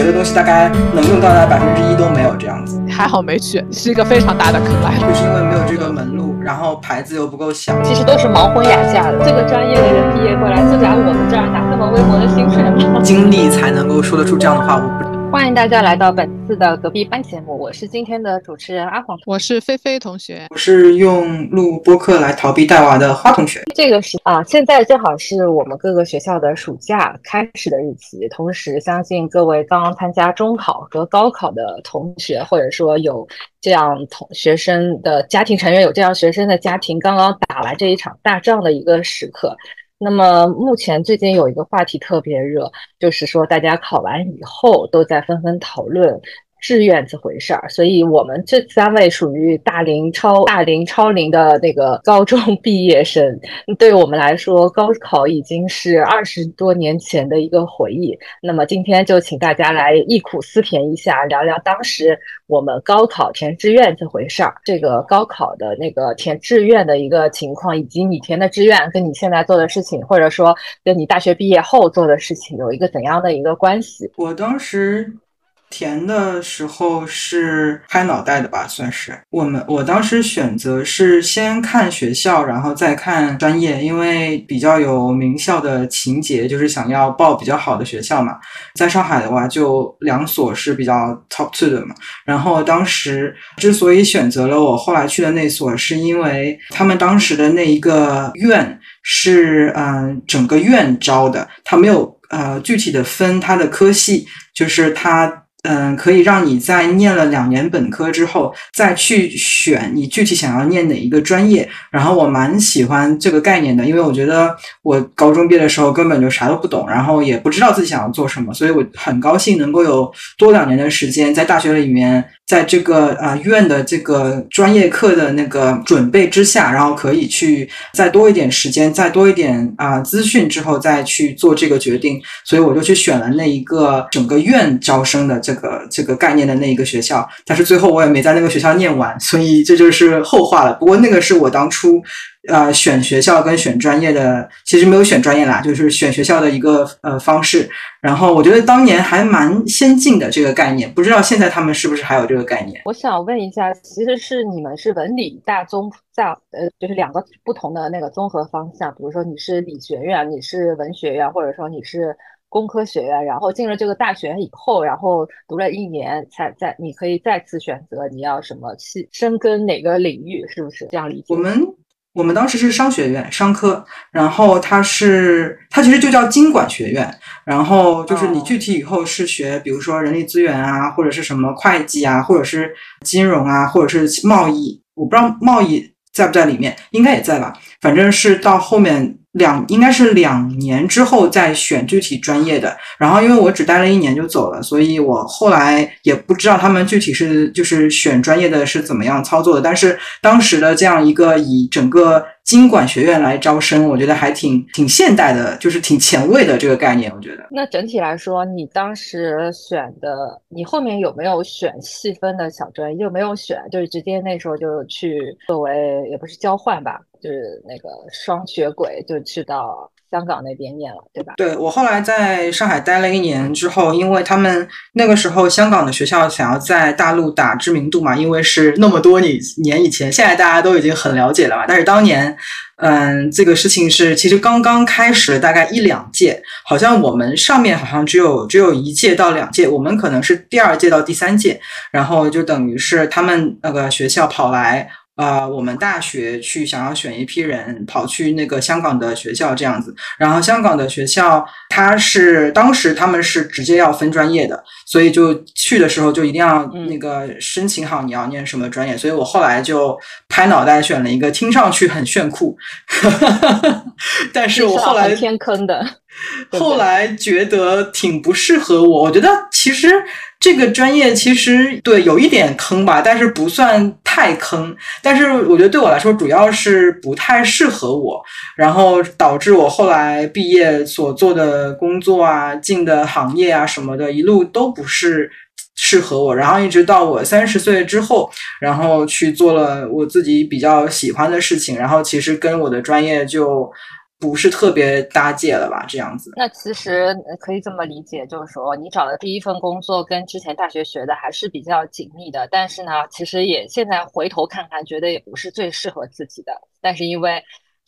学的东西大概能用到的百分之一都没有这样子。还好没去，是一个非常大的坑来。就是因为没有这个门路，然后牌子又不够响。其实都是盲婚哑嫁的。这个专业的人毕业过来，就在我们这儿拿这么微薄的薪水吗？经历才能够说得出这样的话。我不。欢迎大家来到本次的隔壁班节目，我是今天的主持人阿黄，我是菲菲同学，我是用录播课来逃避带娃的花同学。这个是啊，现在正好是我们各个学校的暑假开始的日期，同时相信各位刚刚参加中考和高考的同学，或者说有这样同学生的家庭成员有这样学生的家庭，刚刚打完这一场大仗的一个时刻。那么目前最近有一个话题特别热，就是说大家考完以后都在纷纷讨论。志愿这回事儿，所以我们这三位属于大龄超大龄超龄的那个高中毕业生，对我们来说，高考已经是二十多年前的一个回忆。那么今天就请大家来忆苦思甜一下，聊聊当时我们高考填志愿这回事儿，这个高考的那个填志愿的一个情况，以及你填的志愿跟你现在做的事情，或者说跟你大学毕业后做的事情有一个怎样的一个关系？我当时。填的时候是拍脑袋的吧，算是我们。我当时选择是先看学校，然后再看专业，因为比较有名校的情节，就是想要报比较好的学校嘛。在上海的话，就两所是比较 top two 的嘛。然后当时之所以选择了我后来去的那所，是因为他们当时的那一个院是嗯整个院招的，他没有呃具体的分他的科系，就是他。嗯，可以让你在念了两年本科之后，再去选你具体想要念哪一个专业。然后我蛮喜欢这个概念的，因为我觉得我高中毕业的时候根本就啥都不懂，然后也不知道自己想要做什么，所以我很高兴能够有多两年的时间在大学里面。在这个呃院的这个专业课的那个准备之下，然后可以去再多一点时间，再多一点啊资讯之后再去做这个决定，所以我就去选了那一个整个院招生的这个这个概念的那一个学校，但是最后我也没在那个学校念完，所以这就是后话了。不过那个是我当初。呃，选学校跟选专业的其实没有选专业啦，就是选学校的一个呃方式。然后我觉得当年还蛮先进的这个概念，不知道现在他们是不是还有这个概念？我想问一下，其实是你们是文理大综在呃，就是两个不同的那个综合方向，比如说你是理学院，你是文学院，或者说你是工科学院，然后进了这个大学以后，然后读了一年才在，你可以再次选择你要什么去深耕哪个领域，是不是这样理解？我们。我们当时是商学院商科，然后它是它其实就叫经管学院，然后就是你具体以后是学，比如说人力资源啊，或者是什么会计啊，或者是金融啊，或者是贸易，我不知道贸易在不在里面，应该也在吧，反正是到后面。两应该是两年之后再选具体专业的，然后因为我只待了一年就走了，所以我后来也不知道他们具体是就是选专业的是怎么样操作的。但是当时的这样一个以整个经管学院来招生，我觉得还挺挺现代的，就是挺前卫的这个概念。我觉得那整体来说，你当时选的，你后面有没有选细分的小专业？有没有选？就是直接那时候就去作为也不是交换吧？就是那个双学轨，就去到香港那边念了，对吧？对我后来在上海待了一年之后，因为他们那个时候香港的学校想要在大陆打知名度嘛，因为是那么多年年以前，现在大家都已经很了解了嘛。但是当年，嗯，这个事情是其实刚刚开始，大概一两届，好像我们上面好像只有只有一届到两届，我们可能是第二届到第三届，然后就等于是他们那个学校跑来。啊，我们大学去想要选一批人跑去那个香港的学校这样子，然后香港的学校他是当时他们是直接要分专业的，所以就去的时候就一定要那个申请好你要念什么专业，所以我后来就拍脑袋选了一个听上去很炫酷，但是我后来天坑的，后来觉得挺不适合我，我觉得其实。这个专业其实对有一点坑吧，但是不算太坑。但是我觉得对我来说，主要是不太适合我，然后导致我后来毕业所做的工作啊、进的行业啊什么的，一路都不是适合我。然后一直到我三十岁之后，然后去做了我自己比较喜欢的事情，然后其实跟我的专业就。不是特别搭界了吧？这样子。那其实可以这么理解，就是说你找的第一份工作跟之前大学学的还是比较紧密的，但是呢，其实也现在回头看看，觉得也不是最适合自己的。但是因为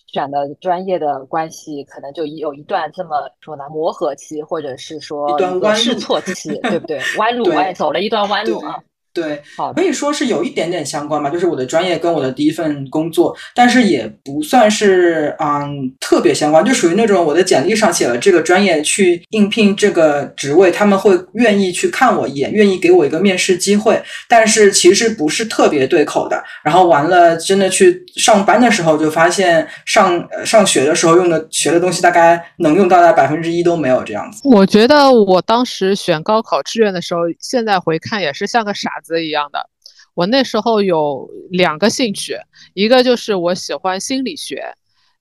选的专业的关系，可能就有一段这么说呢磨合期，或者是说一段试错期，对不对？弯路，哎，走了一段弯路啊。对，好，可以说是有一点点相关吧，就是我的专业跟我的第一份工作，但是也不算是嗯特别相关，就属于那种我的简历上写了这个专业去应聘这个职位，他们会愿意去看我一眼，愿意给我一个面试机会，但是其实不是特别对口的。然后完了，真的去上班的时候，就发现上上学的时候用的学的东西，大概能用到的百分之一都没有这样子。我觉得我当时选高考志愿的时候，现在回看也是像个傻。子一样的，我那时候有两个兴趣，一个就是我喜欢心理学，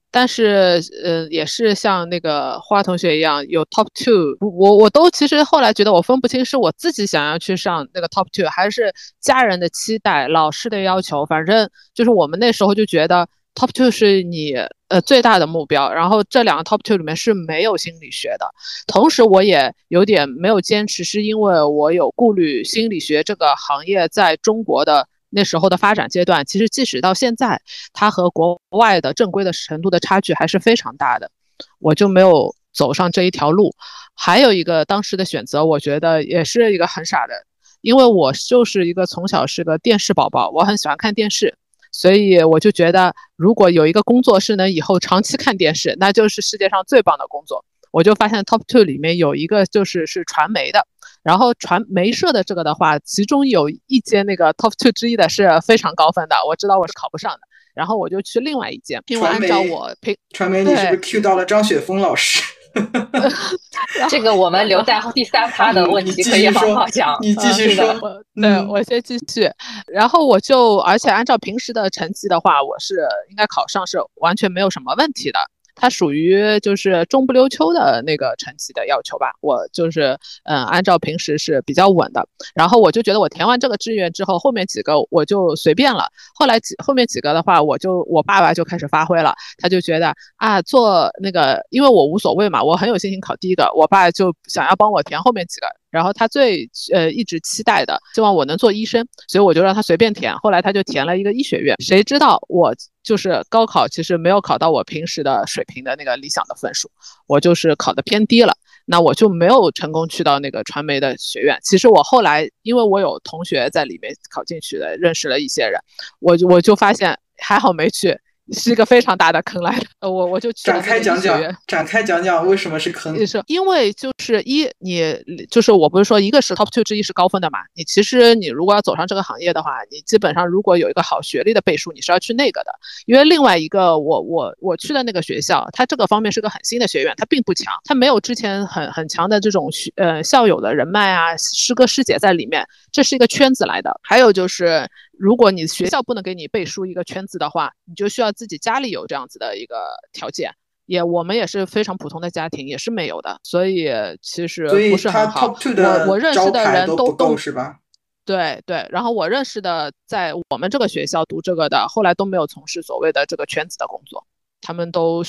但是呃也是像那个花同学一样有 top two，我我都其实后来觉得我分不清是我自己想要去上那个 top two，还是家人的期待、老师的要求，反正就是我们那时候就觉得。Top two 是你呃最大的目标，然后这两个 Top two 里面是没有心理学的。同时，我也有点没有坚持，是因为我有顾虑心理学这个行业在中国的那时候的发展阶段，其实即使到现在，它和国外的正规的程度的差距还是非常大的。我就没有走上这一条路。还有一个当时的选择，我觉得也是一个很傻的，因为我就是一个从小是个电视宝宝，我很喜欢看电视。所以我就觉得，如果有一个工作是能以后长期看电视，那就是世界上最棒的工作。我就发现 top two 里面有一个就是是传媒的，然后传媒社的这个的话，其中有一间那个 top two 之一的是非常高分的，我知道我是考不上的，然后我就去另外一间。因为按照我评传媒，你是不是 Q 到了张雪峰老师？这个我们留在第三趴的问题可以好好讲。你继续说，对我先继续。然后我就，而且按照平时的成绩的话，我是应该考上是完全没有什么问题的。它属于就是中不溜秋的那个成绩的要求吧，我就是嗯，按照平时是比较稳的。然后我就觉得我填完这个志愿之后，后面几个我就随便了。后来几后面几个的话，我就我爸爸就开始发挥了，他就觉得啊，做那个，因为我无所谓嘛，我很有信心考第一个，我爸就想要帮我填后面几个。然后他最呃一直期待的，希望我能做医生，所以我就让他随便填。后来他就填了一个医学院，谁知道我就是高考其实没有考到我平时的水平的那个理想的分数，我就是考的偏低了，那我就没有成功去到那个传媒的学院。其实我后来因为我有同学在里面考进去的，认识了一些人，我就我就发现还好没去。是一个非常大的坑来的，呃，我我就展开讲讲，展开讲讲为什么是坑？是因为就是一，你就是我不是说一个是 top two 之一是高分的嘛？你其实你如果要走上这个行业的话，你基本上如果有一个好学历的背书，你是要去那个的。因为另外一个我我我去的那个学校，它这个方面是个很新的学院，它并不强，它没有之前很很强的这种学呃校友的人脉啊，师哥师姐在里面，这是一个圈子来的。还有就是。如果你学校不能给你背书一个圈子的话，你就需要自己家里有这样子的一个条件。也我们也是非常普通的家庭，也是没有的，所以其实不是很好。我我认识的人都都是吧？对对，然后我认识的在我们这个学校读这个的，后来都没有从事所谓的这个圈子的工作，他们都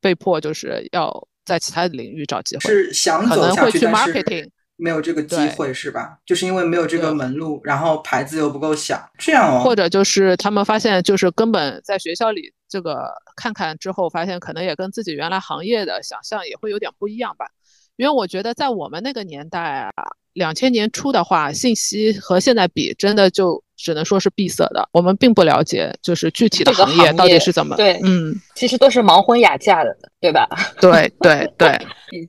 被迫就是要在其他的领域找机会，是想可能会去 marketing。没有这个机会是吧？就是因为没有这个门路，然后牌子又不够响，这样哦。或者就是他们发现，就是根本在学校里这个看看之后，发现可能也跟自己原来行业的想象也会有点不一样吧。因为我觉得在我们那个年代啊，两千年初的话，信息和现在比，真的就。只能说是闭塞的，我们并不了解，就是具体的行业到底是怎么。对，嗯，其实都是盲婚哑嫁的，对吧？对 对对，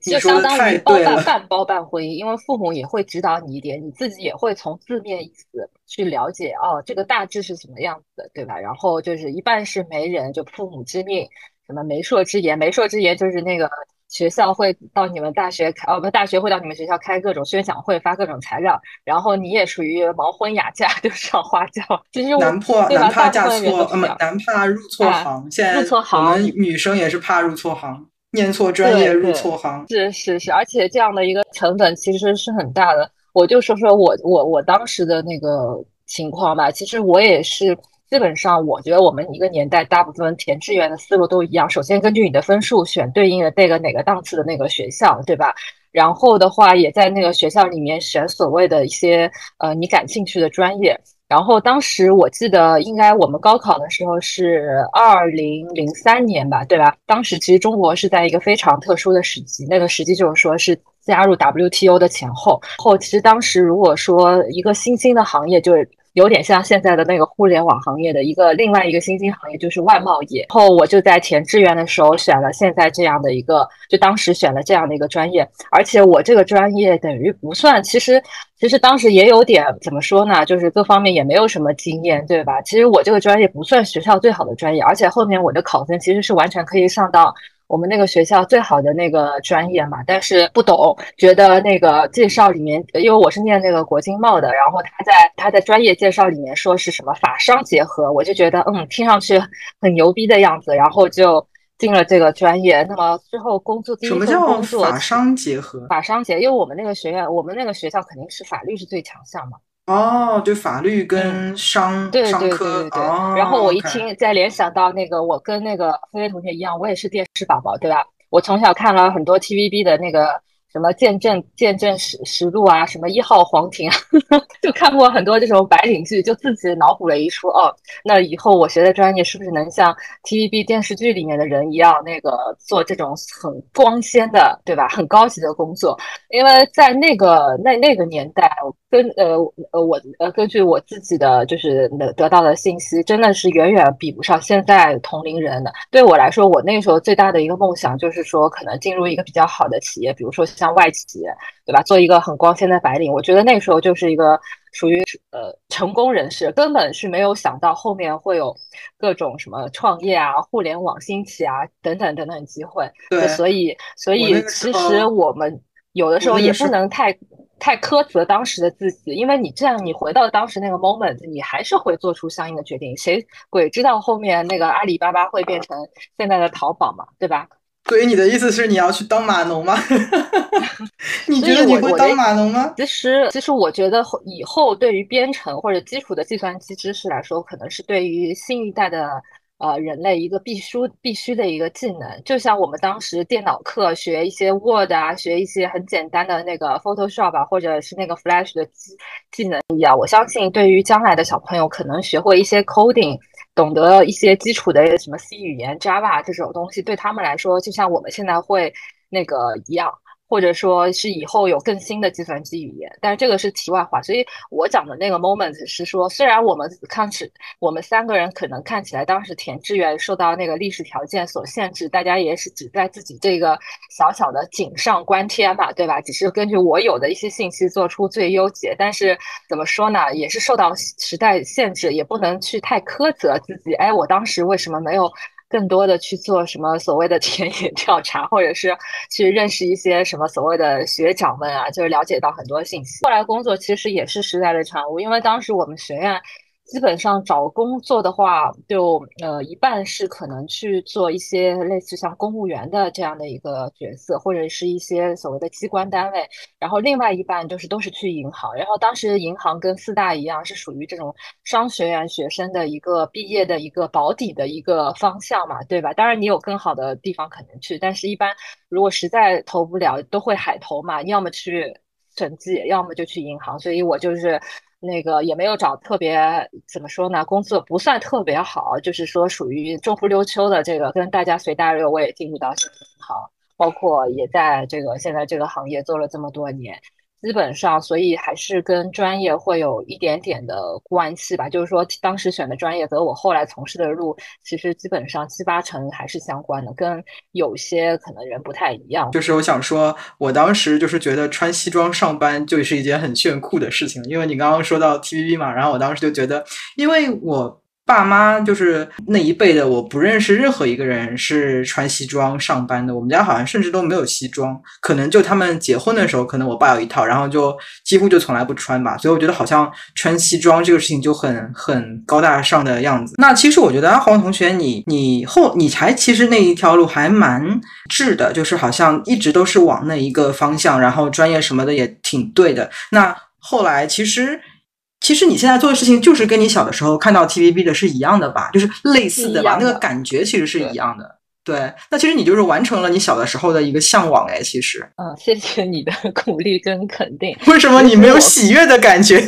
就相当于包办半包办婚姻，因为父母也会指导你一点，你自己也会从字面意思去了解哦，这个大致是什么样子的，对吧？然后就是一半是媒人，就父母之命，什么媒妁之言，媒妁之言就是那个。学校会到你们大学开，哦不，大学会到你们学校开各种宣讲会，发各种材料，然后你也属于盲婚哑嫁，就上花轿。其实男怕男怕嫁错，呃不，男怕入错行。现在我们女生也是怕入错行，念错专业入错行。是是是，而且这样的一个成本其实是很大的。我就说说我我我当时的那个情况吧，其实我也是。基本上我觉得我们一个年代大部分填志愿的思路都一样，首先根据你的分数选对应的那个哪个档次的那个学校，对吧？然后的话也在那个学校里面选所谓的一些呃你感兴趣的专业。然后当时我记得应该我们高考的时候是二零零三年吧，对吧？当时其实中国是在一个非常特殊的时期，那个时期就是说是加入 WTO 的前后后。其实当时如果说一个新兴的行业，就是有点像现在的那个互联网行业的一个另外一个新兴行业，就是外贸业。后我就在填志愿的时候选了现在这样的一个，就当时选了这样的一个专业，而且我这个专业等于不算，其实。其实当时也有点怎么说呢，就是各方面也没有什么经验，对吧？其实我这个专业不算学校最好的专业，而且后面我的考分其实是完全可以上到我们那个学校最好的那个专业嘛。但是不懂，觉得那个介绍里面，因为我是念那个国经贸的，然后他在他在专业介绍里面说是什么法商结合，我就觉得嗯，听上去很牛逼的样子，然后就。进了这个专业，那么最后工作第一份工作法商结合，法商结，因为我们那个学院，我们那个学校肯定是法律是最强项嘛。哦，对，法律跟商对商科。然后我一听，再联想到那个，我跟那个菲菲同学一样，我也是电视宝宝，对吧？我从小看了很多 TVB 的那个。什么见证见证实实录啊，什么一号皇庭啊，就看过很多这种白领剧，就自己脑补了一出哦。那以后我学的专业是不是能像 TVB 电视剧里面的人一样，那个做这种很光鲜的，对吧？很高级的工作？因为在那个那那个年代，根呃呃我呃根据我自己的就是得得到的信息，真的是远远比不上现在同龄人的。对我来说，我那时候最大的一个梦想就是说，可能进入一个比较好的企业，比如说像。像外企，对吧？做一个很光鲜的白领，我觉得那时候就是一个属于呃成功人士，根本是没有想到后面会有各种什么创业啊、互联网兴起啊等等等等机会。对，所以所以其实我们有的时候也不能太太苛责当时的自己，因为你这样你回到当时那个 moment，你还是会做出相应的决定。谁鬼知道后面那个阿里巴巴会变成现在的淘宝嘛？对吧？所以你的意思是你要去当码农吗？你觉得你会当码农吗？其实，其实我觉得以后对于编程或者基础的计算机知识来说，可能是对于新一代的呃人类一个必须必须的一个技能。就像我们当时电脑课学一些 Word 啊，学一些很简单的那个 Photoshop 啊，或者是那个 Flash 的技技能一样。我相信，对于将来的小朋友，可能学会一些 coding。懂得一些基础的什么 C 语言、Java 这种东西，对他们来说，就像我们现在会那个一样。或者说是以后有更新的计算机语言，但是这个是题外话。所以我讲的那个 moment 是说，虽然我们看起我们三个人可能看起来当时填志愿受到那个历史条件所限制，大家也是只在自己这个小小的井上观天吧，对吧？只是根据我有的一些信息做出最优解。但是怎么说呢，也是受到时代限制，也不能去太苛责自己。哎，我当时为什么没有？更多的去做什么所谓的田野 调查，或者是去认识一些什么所谓的学长们啊，就是了解到很多信息。后来工作其实也是时代的产物，因为当时我们学院。基本上找工作的话，就呃一半是可能去做一些类似像公务员的这样的一个角色，或者是一些所谓的机关单位，然后另外一半就是都是去银行。然后当时银行跟四大一样，是属于这种商学院学生的一个毕业的一个保底的一个方向嘛，对吧？当然你有更好的地方可能去，但是一般如果实在投不了，都会海投嘛，要么去审计，要么就去银行。所以我就是。那个也没有找特别怎么说呢，工作不算特别好，就是说属于中不溜秋的这个，跟大家随大流，我也进入到银行，包括也在这个现在这个行业做了这么多年。基本上，所以还是跟专业会有一点点的关系吧。就是说，当时选的专业和我后来从事的路，其实基本上七八成还是相关的，跟有些可能人不太一样。就是我想说，我当时就是觉得穿西装上班就是一件很炫酷的事情，因为你刚刚说到 TVB 嘛，然后我当时就觉得，因为我。爸妈就是那一辈的，我不认识任何一个人是穿西装上班的。我们家好像甚至都没有西装，可能就他们结婚的时候，可能我爸有一套，然后就几乎就从来不穿吧。所以我觉得好像穿西装这个事情就很很高大上的样子。那其实我觉得阿黄同学，你你后你才其实那一条路还蛮智的，就是好像一直都是往那一个方向，然后专业什么的也挺对的。那后来其实。其实你现在做的事情就是跟你小的时候看到 TVB 的是一样的吧？就是类似的吧？那个感觉其实是一样的。对，那其实你就是完成了你小的时候的一个向往哎，其实。嗯，谢谢你的鼓励跟肯定。为什么你没有喜悦的感觉？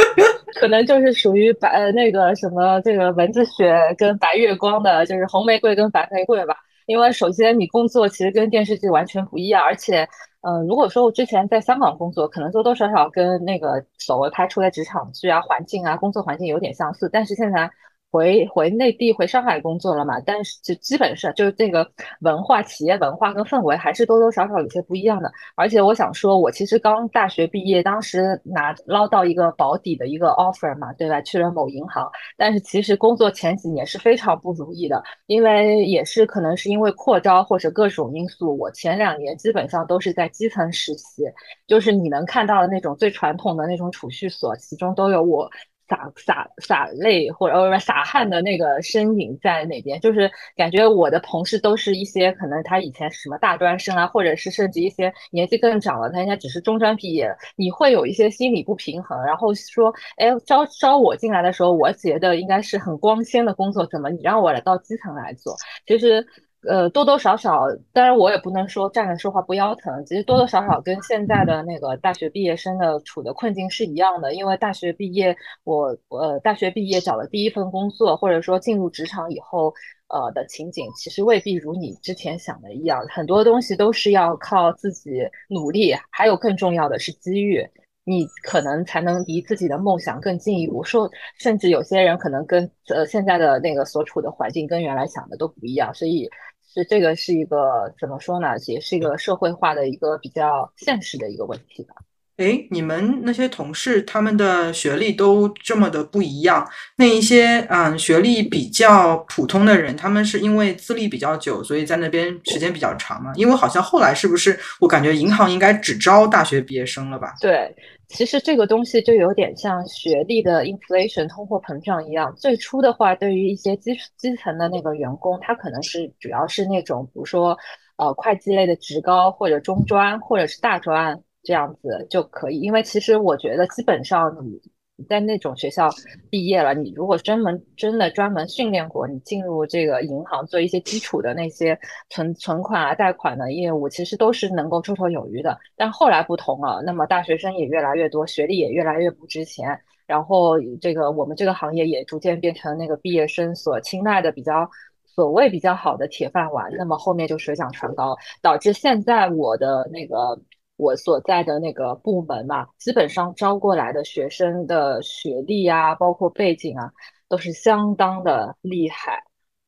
可能就是属于白呃那个什么这个蚊子血跟白月光的，就是红玫瑰跟白玫瑰吧。因为首先你工作其实跟电视剧完全不一样，而且。嗯，如果说我之前在香港工作，可能多多少少跟那个所谓拍出来职场剧啊、环境啊、工作环境有点相似，但是现在。回回内地回上海工作了嘛？但是就基本上就是这个文化、企业文化跟氛围还是多多少少有些不一样的。而且我想说，我其实刚大学毕业，当时拿捞到一个保底的一个 offer 嘛，对吧？去了某银行，但是其实工作前几年是非常不如意的，因为也是可能是因为扩招或者各种因素，我前两年基本上都是在基层实习，就是你能看到的那种最传统的那种储蓄所，其中都有我。洒洒洒泪或者呃洒汗的那个身影在那边，就是感觉我的同事都是一些可能他以前什么大专生啊，或者是甚至一些年纪更长了，他应该只是中专毕业，你会有一些心理不平衡，然后说，哎，招招我进来的时候，我觉得应该是很光鲜的工作，怎么你让我来到基层来做？其实。呃，多多少少，当然我也不能说站着说话不腰疼。其实多多少少跟现在的那个大学毕业生的处的困境是一样的。因为大学毕业，我呃大学毕业找了第一份工作，或者说进入职场以后，呃的情景其实未必如你之前想的一样。很多东西都是要靠自己努力，还有更重要的是机遇，你可能才能离自己的梦想更进一步。说甚至有些人可能跟呃现在的那个所处的环境跟原来想的都不一样，所以。是这个是一个怎么说呢？也是一个社会化的一个比较现实的一个问题吧。哎，你们那些同事他们的学历都这么的不一样，那一些嗯学历比较普通的人，他们是因为资历比较久，所以在那边时间比较长嘛？因为好像后来是不是我感觉银行应该只招大学毕业生了吧？对。其实这个东西就有点像学历的 inflation 通货膨胀一样。最初的话，对于一些基基层的那个员工，他可能是主要是那种，比如说，呃，会计类的职高或者中专或者是大专这样子就可以。因为其实我觉得基本上你。在那种学校毕业了，你如果专门真的专门训练过，你进入这个银行做一些基础的那些存存款啊、贷款的业务，其实都是能够绰绰有余的。但后来不同了，那么大学生也越来越多，学历也越来越不值钱，然后这个我们这个行业也逐渐变成那个毕业生所青睐的比较所谓比较好的铁饭碗。那么后面就水涨船高，导致现在我的那个。我所在的那个部门嘛，基本上招过来的学生的学历啊，包括背景啊，都是相当的厉害，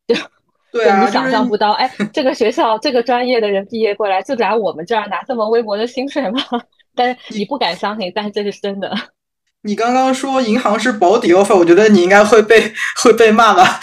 就 对啊，你想象不到，哎，这个学校这个专业的人毕业过来就来我们这儿拿这么微薄的薪水吗？但是你不敢相信，但是这是真的。你刚刚说银行是保底 offer，我觉得你应该会被会被骂吧？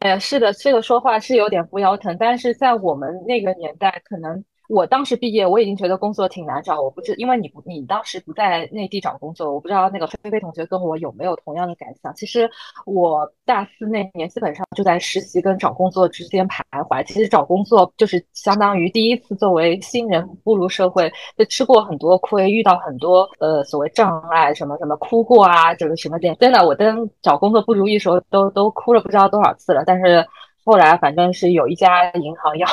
哎呀，是的，这个说话是有点不腰疼，但是在我们那个年代，可能。我当时毕业，我已经觉得工作挺难找。我不知，因为你不，你当时不在内地找工作，我不知道那个菲菲同学跟我有没有同样的感想。其实我大四那年基本上就在实习跟找工作之间徘徊。其实找工作就是相当于第一次作为新人步入社会，就吃过很多亏，遇到很多呃所谓障碍，什么什么哭过啊，这个什么的。真的，我跟找工作不如意时候都都哭了不知道多少次了。但是后来反正是有一家银行要。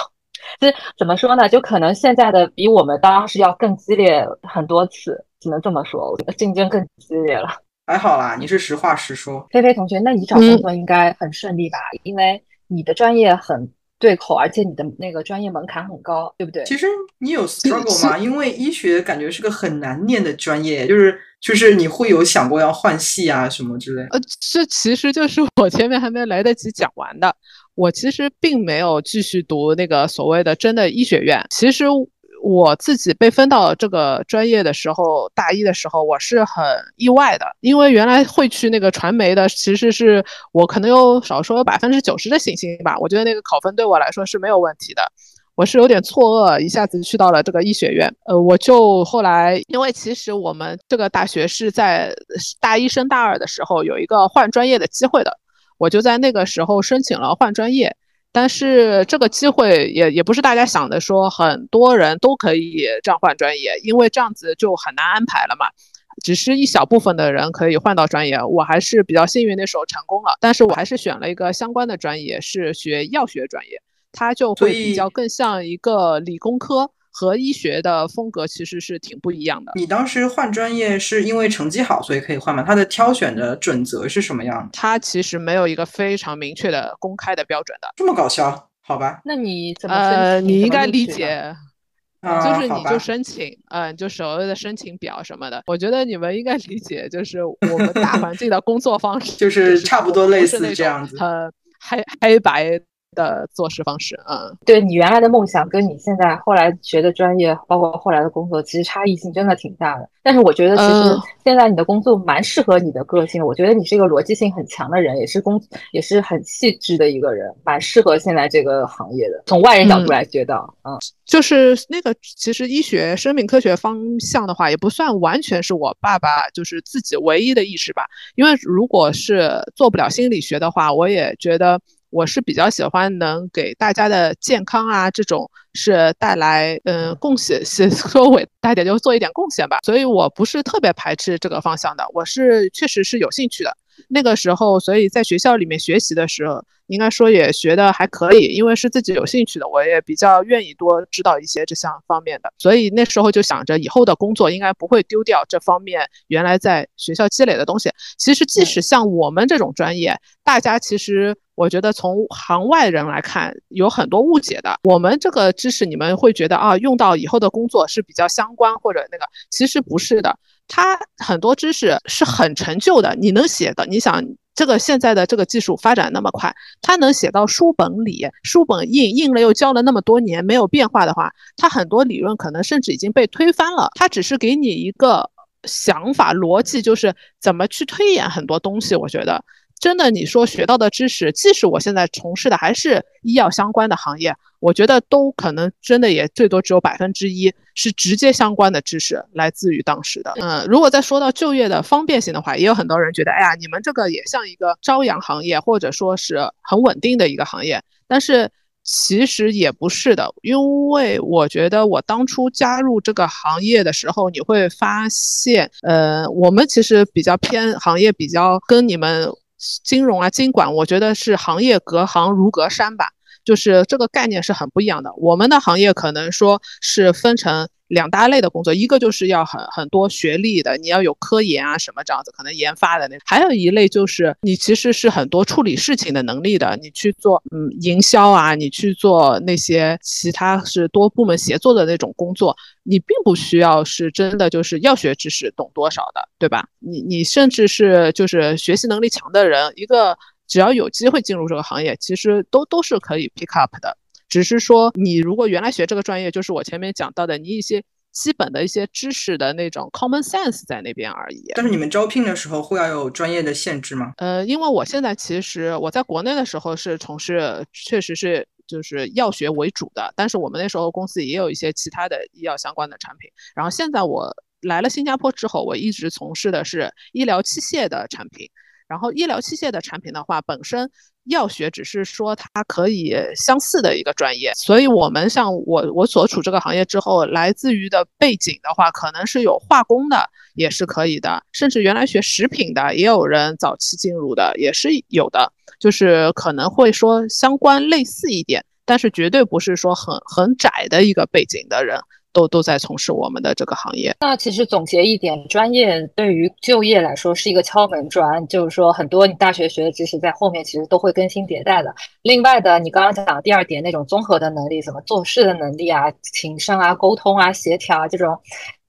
这怎么说呢？就可能现在的比我们当时要更激烈很多次，只能这么说，我觉得竞争更激烈了。还好啦，你是实话实说。菲菲同学，那你找工作应该很顺利吧？因为你的专业很对口，而且你的那个专业门槛很高，对不对？其实你有 struggle 吗？因为医学感觉是个很难念的专业，就是就是你会有想过要换系啊什么之类？呃，这其实就是我前面还没来得及讲完的。我其实并没有继续读那个所谓的真的医学院。其实我自己被分到这个专业的时候，大一的时候我是很意外的，因为原来会去那个传媒的，其实是我可能有少说有百分之九十的信心吧。我觉得那个考分对我来说是没有问题的，我是有点错愕，一下子去到了这个医学院。呃，我就后来，因为其实我们这个大学是在大一升大二的时候有一个换专业的机会的。我就在那个时候申请了换专业，但是这个机会也也不是大家想的说很多人都可以这样换专业，因为这样子就很难安排了嘛。只是一小部分的人可以换到专业。我还是比较幸运，那时候成功了。但是我还是选了一个相关的专业，是学药学专业，它就会比较更像一个理工科。和医学的风格其实是挺不一样的。你当时换专业是因为成绩好，所以可以换吗？他的挑选的准则是什么样？的？他其实没有一个非常明确的公开的标准的。这么搞笑？好吧。那你怎么呃，你应该理解，就是你就申请，嗯，就所谓的申请表什么的。我觉得你们应该理解，就是我们大环境的工作方式，就是差不多类似这样子，呃，黑黑白。的做事方式，嗯，对你原来的梦想跟你现在后来学的专业，包括后来的工作，其实差异性真的挺大的。但是我觉得，其实现在你的工作蛮适合你的个性。我觉得你是一个逻辑性很强的人，也是工也是很细致的一个人，蛮适合现在这个行业的。从外人角度来觉得，嗯，就是那个其实医学、生命科学方向的话，也不算完全是我爸爸就是自己唯一的意识吧。因为如果是做不了心理学的话，我也觉得。我是比较喜欢能给大家的健康啊，这种是带来嗯贡献，是 说伟大家就做一点贡献吧，所以我不是特别排斥这个方向的，我是确实是有兴趣的。那个时候，所以在学校里面学习的时候，应该说也学的还可以，因为是自己有兴趣的，我也比较愿意多知道一些这项方面的，所以那时候就想着以后的工作应该不会丢掉这方面原来在学校积累的东西。其实即使像我们这种专业，大家其实。我觉得从行外人来看，有很多误解的。我们这个知识，你们会觉得啊，用到以后的工作是比较相关或者那个，其实不是的。它很多知识是很陈旧的，你能写的，你想这个现在的这个技术发展那么快，它能写到书本里，书本印印了又教了那么多年没有变化的话，它很多理论可能甚至已经被推翻了。它只是给你一个想法逻辑，就是怎么去推演很多东西。我觉得。真的，你说学到的知识，即使我现在从事的还是医药相关的行业，我觉得都可能真的也最多只有百分之一是直接相关的知识来自于当时的。嗯，如果再说到就业的方便性的话，也有很多人觉得，哎呀，你们这个也像一个朝阳行业，或者说是很稳定的一个行业。但是其实也不是的，因为我觉得我当初加入这个行业的时候，你会发现，呃，我们其实比较偏行业，比较跟你们。金融啊，经管，我觉得是行业隔行如隔山吧，就是这个概念是很不一样的。我们的行业可能说是分成。两大类的工作，一个就是要很很多学历的，你要有科研啊什么这样子，可能研发的那；还有一类就是你其实是很多处理事情的能力的，你去做嗯营销啊，你去做那些其他是多部门协作的那种工作，你并不需要是真的就是药学知识懂多少的，对吧？你你甚至是就是学习能力强的人，一个只要有机会进入这个行业，其实都都是可以 pick up 的。只是说，你如果原来学这个专业，就是我前面讲到的，你一些基本的一些知识的那种 common sense 在那边而已。但是你们招聘的时候会要有专业的限制吗？呃，因为我现在其实我在国内的时候是从事，确实是就是药学为主的，但是我们那时候公司也有一些其他的医药相关的产品。然后现在我来了新加坡之后，我一直从事的是医疗器械的产品。然后医疗器械的产品的话，本身药学只是说它可以相似的一个专业，所以我们像我我所处这个行业之后，来自于的背景的话，可能是有化工的也是可以的，甚至原来学食品的也有人早期进入的也是有的，就是可能会说相关类似一点，但是绝对不是说很很窄的一个背景的人。都都在从事我们的这个行业。那其实总结一点，专业对于就业来说是一个敲门砖，就是说很多你大学学的知识在后面其实都会更新迭代的。另外的，你刚刚讲的第二点那种综合的能力，怎么做事的能力啊，情商啊，沟通啊，协调啊这种。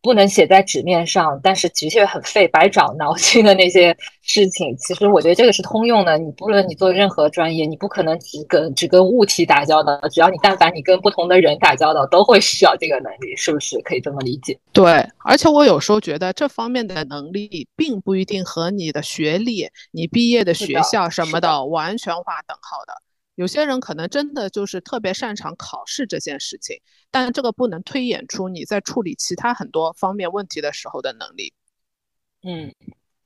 不能写在纸面上，但是的确很费白长脑筋的那些事情，其实我觉得这个是通用的。你不论你做任何专业，你不可能只跟只跟物体打交道，只要你但凡你跟不同的人打交道，都会需要这个能力，是不是可以这么理解？对，而且我有时候觉得这方面的能力并不一定和你的学历、你毕业的学校什么的完全划等号的。有些人可能真的就是特别擅长考试这件事情，但这个不能推演出你在处理其他很多方面问题的时候的能力。嗯，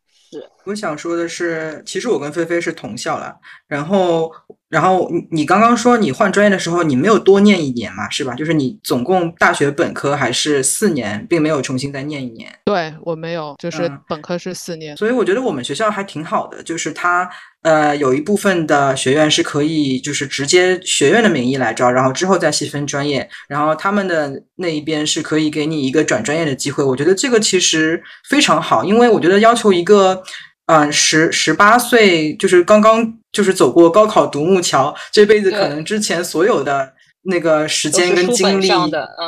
是。我想说的是，其实我跟菲菲是同校了，然后然后你你刚刚说你换专业的时候，你没有多念一年嘛，是吧？就是你总共大学本科还是四年，并没有重新再念一年。对我没有，就是嗯本科是四年。所以我觉得我们学校还挺好的，就是它呃有一部分的学院是可以就是直接学院的名义来招，然后之后再细分专业，然后他们的那一边是可以给你一个转专业的机会。我觉得这个其实非常好，因为我觉得要求一个嗯十十八岁就是刚刚就是走过高考独木桥，这辈子可能之前所有的那个时间跟精力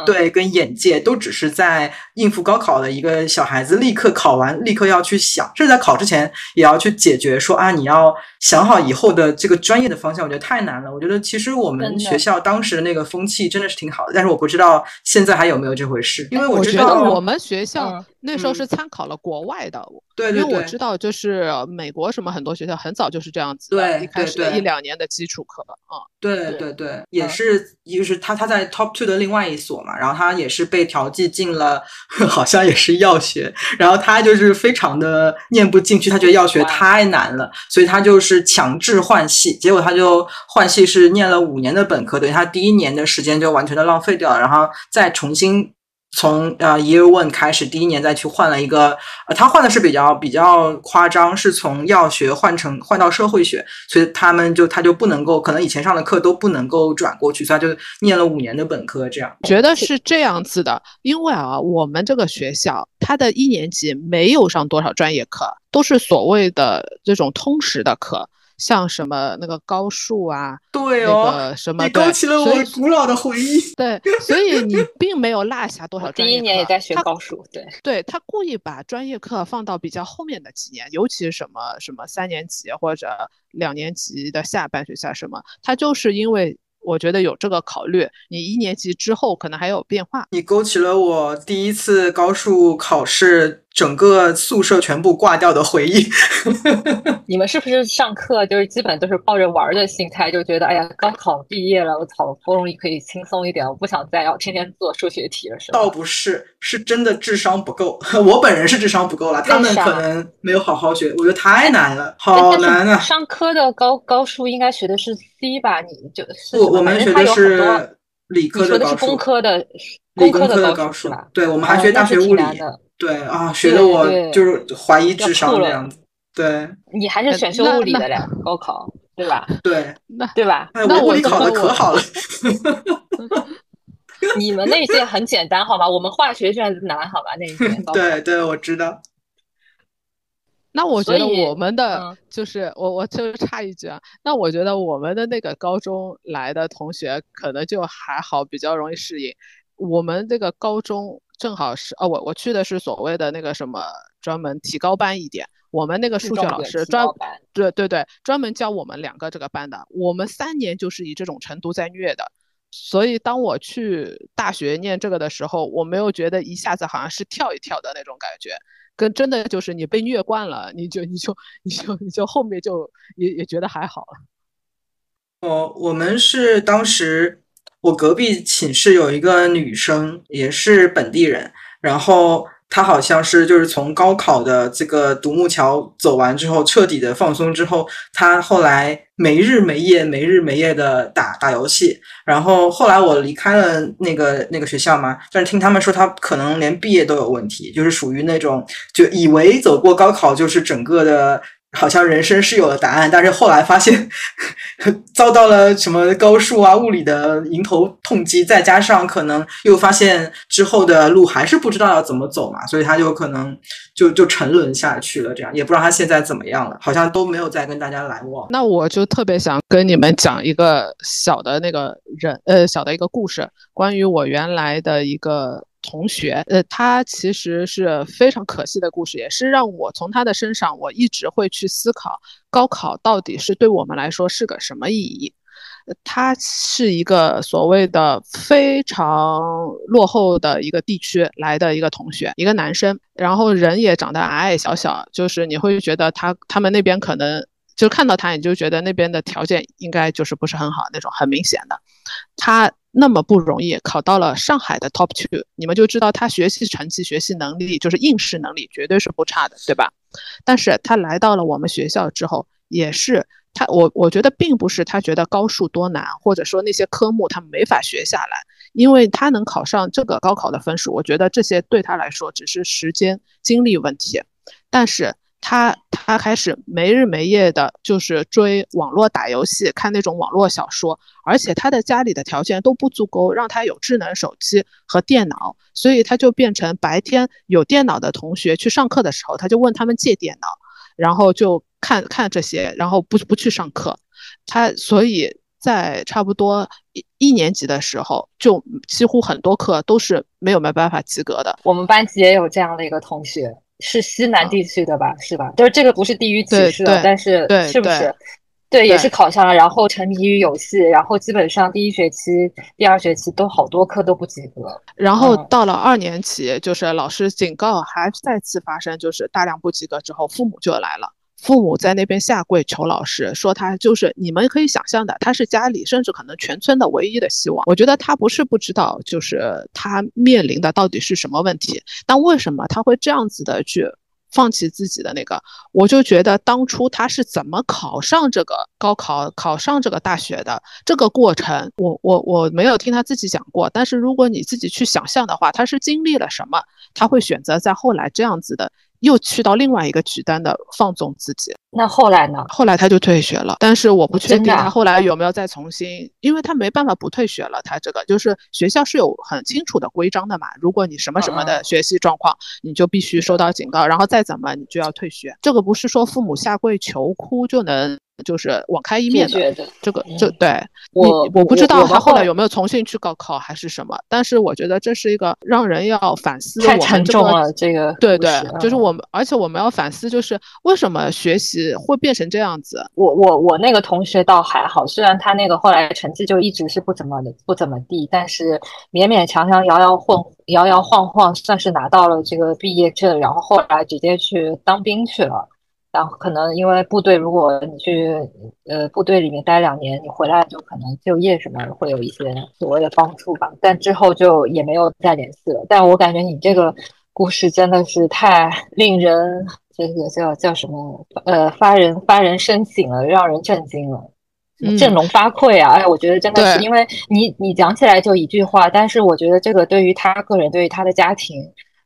对，跟眼界都只是在应付高考的一个小孩子，立刻考完，立刻要去想，甚至在考之前也要去解决说啊，你要想好以后的这个专业的方向，我觉得太难了。我觉得其实我们学校当时的那个风气真的是挺好的，但是我不知道现在还有没有这回事，因为我觉得知道，我们学校嗯那时候嗯是参考了国外的，对对对因为我知，道就是美国什么很多学校很早就是这样子的，对一开对对始的一两年的基础课啊。对对对对，也嗯是，一个是他他在 top two 的另外一所嘛，然后他也是被调剂进了，好像也是药学，然后他就是非常的念不进去，他觉得药学太难了，所以他就是强制换系，结果他就换系是念了五年的本科，等于他第一年的时间就完全的浪费掉了，然后再重新。从呃 year one 开始，第一年再去换了一个，呃，他换的是比较比较夸张，是从药学换成换到社会学，所以他们就他就不能够，可能以前上的课都不能够转过去，所以他就念了五年的本科这样。觉得是这样子的，因为啊，我们这个学校它的一年级没有上多少专业课，都是所谓的这种通识的课，像什么那个高数啊，对哦，个什么你勾，起了我古老的回忆。对，所以你并没有落下多少专业课。第一年也在学高数，对，对他故意把专业课放到比较后面的几年，尤其什么什么三年级或者两年级的下半学期啊什么，他就是因为我觉得有这个考虑，你一年级之后可能还有变化。你勾起了我第一次高数考试，整个宿舍全部挂掉的回忆。你们是不是上课就是基本都是抱着玩儿的心态，就觉得哎呀，高考毕业了，我操，好不容易可以轻松一点，我不想再要天天做数学题了，是吗倒？不是，是真的智商不够。我本人是智商不够了，他们可能没有好好学，我觉得太难了，哎好难啊！上课的高高数应该学的是 C 吧？你就是不，我们学的是理你科高数说的是工，科的理工科科的高数吧？对，我们还学大学物理。对啊，学的我就是怀疑智商这样子。对你还是呃选修物理的嘞，高考对吧？对，那对吧？哎，那我我物理考的我可好了。你们那一届很简单好吧？我们化学卷子难好吧？那一届 对对，我知道。那我觉得我们的嗯就是我我就插一句啊，那我觉得我们的那个高中来的同学可能就还好，比较容易适应。我们这个高中正好是哦，我我去的是所谓的那个什么专门提高班一点，我们那个数学老师专对对对，专门教我们两个这个班的，我们三年就是以这种程度在虐的。所以当我去大学念这个的时候，我没有觉得一下子好像是跳一跳的那种感觉，跟真的就是你被虐惯了，你就你就你就你就后面就也也觉得还好了。哦，我们是当时我隔壁寝室有一个女生，也是本地人，然后她好像是就是从高考的这个独木桥走完之后，彻底的放松之后，她后来没日没夜、没日没夜的打打游戏。然后后来我离开了那个那个学校嘛，但是听他们说她可能连毕业都有问题，就是属于那种就以为走过高考就是整个的。好像人生是有了答案，但是后来发现 遭到了什么高数啊、物理的迎头痛击，再加上可能又发现之后的路还是不知道要怎么走嘛，所以他就可能就就沉沦下去了。这样也不知道他现在怎么样了，好像都没有再跟大家来往。那我就特别想跟你们讲一个小的那个人，呃，小的一个故事，关于我原来的一个同学，呃，他其实是非常可惜的故事，也是让我从他的身上，我一直会去思考高考到底是对我们来说是个什么意义。呃他是一个所谓的非常落后的一个地区来的一个同学，一个男生，然后人也长得矮矮小小，就是你会觉得他他们那边可能就看到他，你就觉得那边的条件应该就是不是很好那种，很明显的。他那么不容易考到了上海的 top two，你们就知道他学习成绩、学习能力就是应试能力绝对是不差的，对吧？但是他来到了我们学校之后，也是他我我觉得并不是他觉得高数多难，或者说那些科目他没法学下来，因为他能考上这个高考的分数，我觉得这些对他来说只是时间精力问题。但是他他开始没日没夜的，就是追网络打游戏，看那种网络小说，而且他的家里的条件都不足够让他有智能手机和电脑，所以他就变成白天有电脑的同学去上课的时候，他就问他们借电脑，然后就。看看这些，然后不不去上课，他所以在差不多一一年级的时候，就几乎很多课都是没有没办法及格的。我们班级也有这样的一个同学，是西南地区的吧？是吧？就是这个不是地域歧视，但是是不是？对，也是考上了，然后沉迷于游戏，然后基本上第一学期、第二学期都好多课都不及格。然后到了二年级，就是老师警告还再次发生，就是大量不及格之后，父母就来了。父母在那边下跪求老师，说他就是你们可以想象的，他是家里甚至可能全村的唯一的希望。我觉得他不是不知道，就是他面临的到底是什么问题，但为什么他会这样子的去放弃自己的那个？我就觉得当初他是怎么考上这个高考、考上这个大学的这个过程，我我我没有听他自己讲过。但是如果你自己去想象的话，他是经历了什么，他会选择在后来这样子的。又去到另外一个极端的放纵自己，那后来呢？后来他就退学了，但是我不确定他后来有没有再重新，因为他没办法不退学了。他这个就是学校是有很清楚的规章的嘛，如果你什么什么的学习状况，你就必须收到警告，然后再怎么你就要退学。这个不是说父母下跪求哭就能。就是网开一面的这个，这对我我不知道他后来有没有重新去高考还是什么，但是我觉得这是一个让人要反思。太沉重了，这个对对，就是我而且我们要反思，就是为什么学习会变成这样子。我我我那个同学倒还好，虽然他那个后来成绩就一直是不怎么的不怎么地，但是勉勉强强摇摇混摇摇晃晃算是拿到了这个毕业证，然后后来直接去当兵去了。然后可能因为部队，如果你去呃部队里面待两年，你回来就可能就业什么会有一些所谓的帮助吧。但之后就也没有再联系了。但我感觉你这个故事真的是太令人这个叫叫什么呃发人发人深省了，让人震惊了，振聋发聩啊！哎，我觉得真的是因为你你讲起来就一句话，但是我觉得这个对于他个人，对于他的家庭。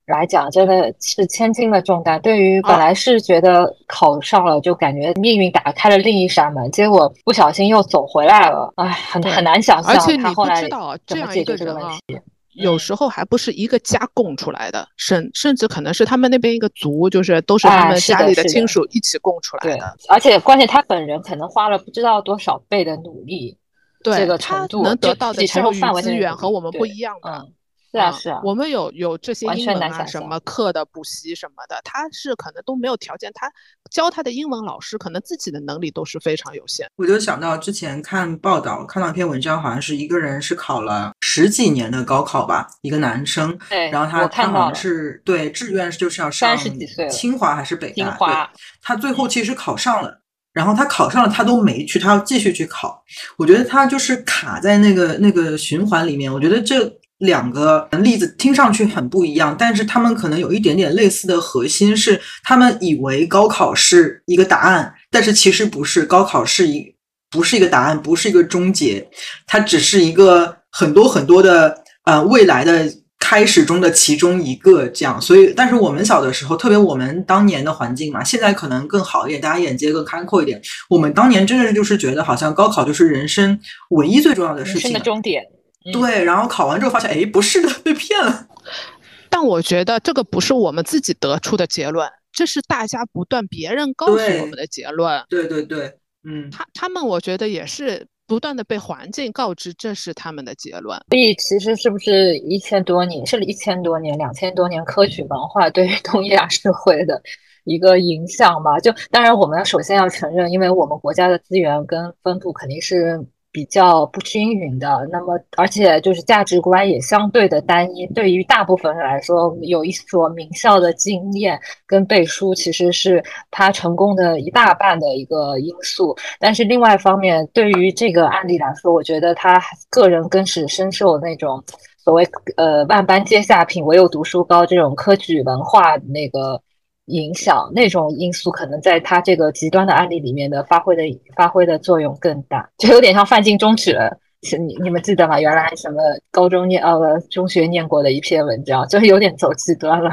来讲，真的是千斤的重担。对于本来是觉得考上了，就感觉命运打开了另一扇门，结果不小心又走回来了。哎，很很难想象他后来怎么解决这个问题。有时候还不是一个家供出来的，甚甚至可能是他们那边一个族，就是都是他们家里的亲属一起供出来的。而且关键他本人可能花了不知道多少倍的努力，这个程度能得到的教育资源和我们不一样的。是啊是啊，我们有有这些英文啊什么课的补习什么的，他是可能都没有条件，他教他的英文老师可能自己的能力都是非常有限。我就想到之前看报道，看到一篇文章，好像是一个人是考了十几年的高考吧，一个男生，对，然后他他好像是对志愿就是要上清华还是北大？清华，他最后其实考上了，然后他考上了，他都没去，他要继续去考。我觉得他就是卡在那个那个循环里面。我觉得这。两个例子听上去很不一样，但是他们可能有一点点类似的核心，是他们以为高考是一个答案，但是其实不是，高考是一不是一个答案，不是一个终结，它只是一个很多很多的呃未来的开始中的其中一个这样。所以，但是我们小的时候，特别我们当年的环境嘛，现在可能更好一点，大家眼界更开阔一点。我们当年真的就是觉得，好像高考就是人生唯一最重要的事情，的终点。对，然后考完之后发现，哎，不是的，被骗了。但我觉得这个不是我们自己得出的结论，这是大家不断别人告诉我们的结论。对对对，嗯，他他们我觉得也是不断的被环境告知这是他们的结论。所以其实是不是一千多年，是一千多年、两千多年科举文化对于东亚社会的一个影响吧？就当然我们首先要承认，因为我们国家的资源跟分布肯定是。比较不均匀的，那么而且就是价值观也相对的单一。对于大部分人来说，有一所名校的经验跟背书，其实是他成功的一大半的一个因素。但是另外一方面，对于这个案例来说，我觉得他个人更是深受那种所谓呃万般皆下品，唯有读书高这种科举文化那个。影响，那种因素可能在他这个极端的案例里面的发挥的发挥的作用更大，就有点像范进中举了。你你们记得吗？原来什么高中念呃中学念过的一篇文章，就是有点走极端了。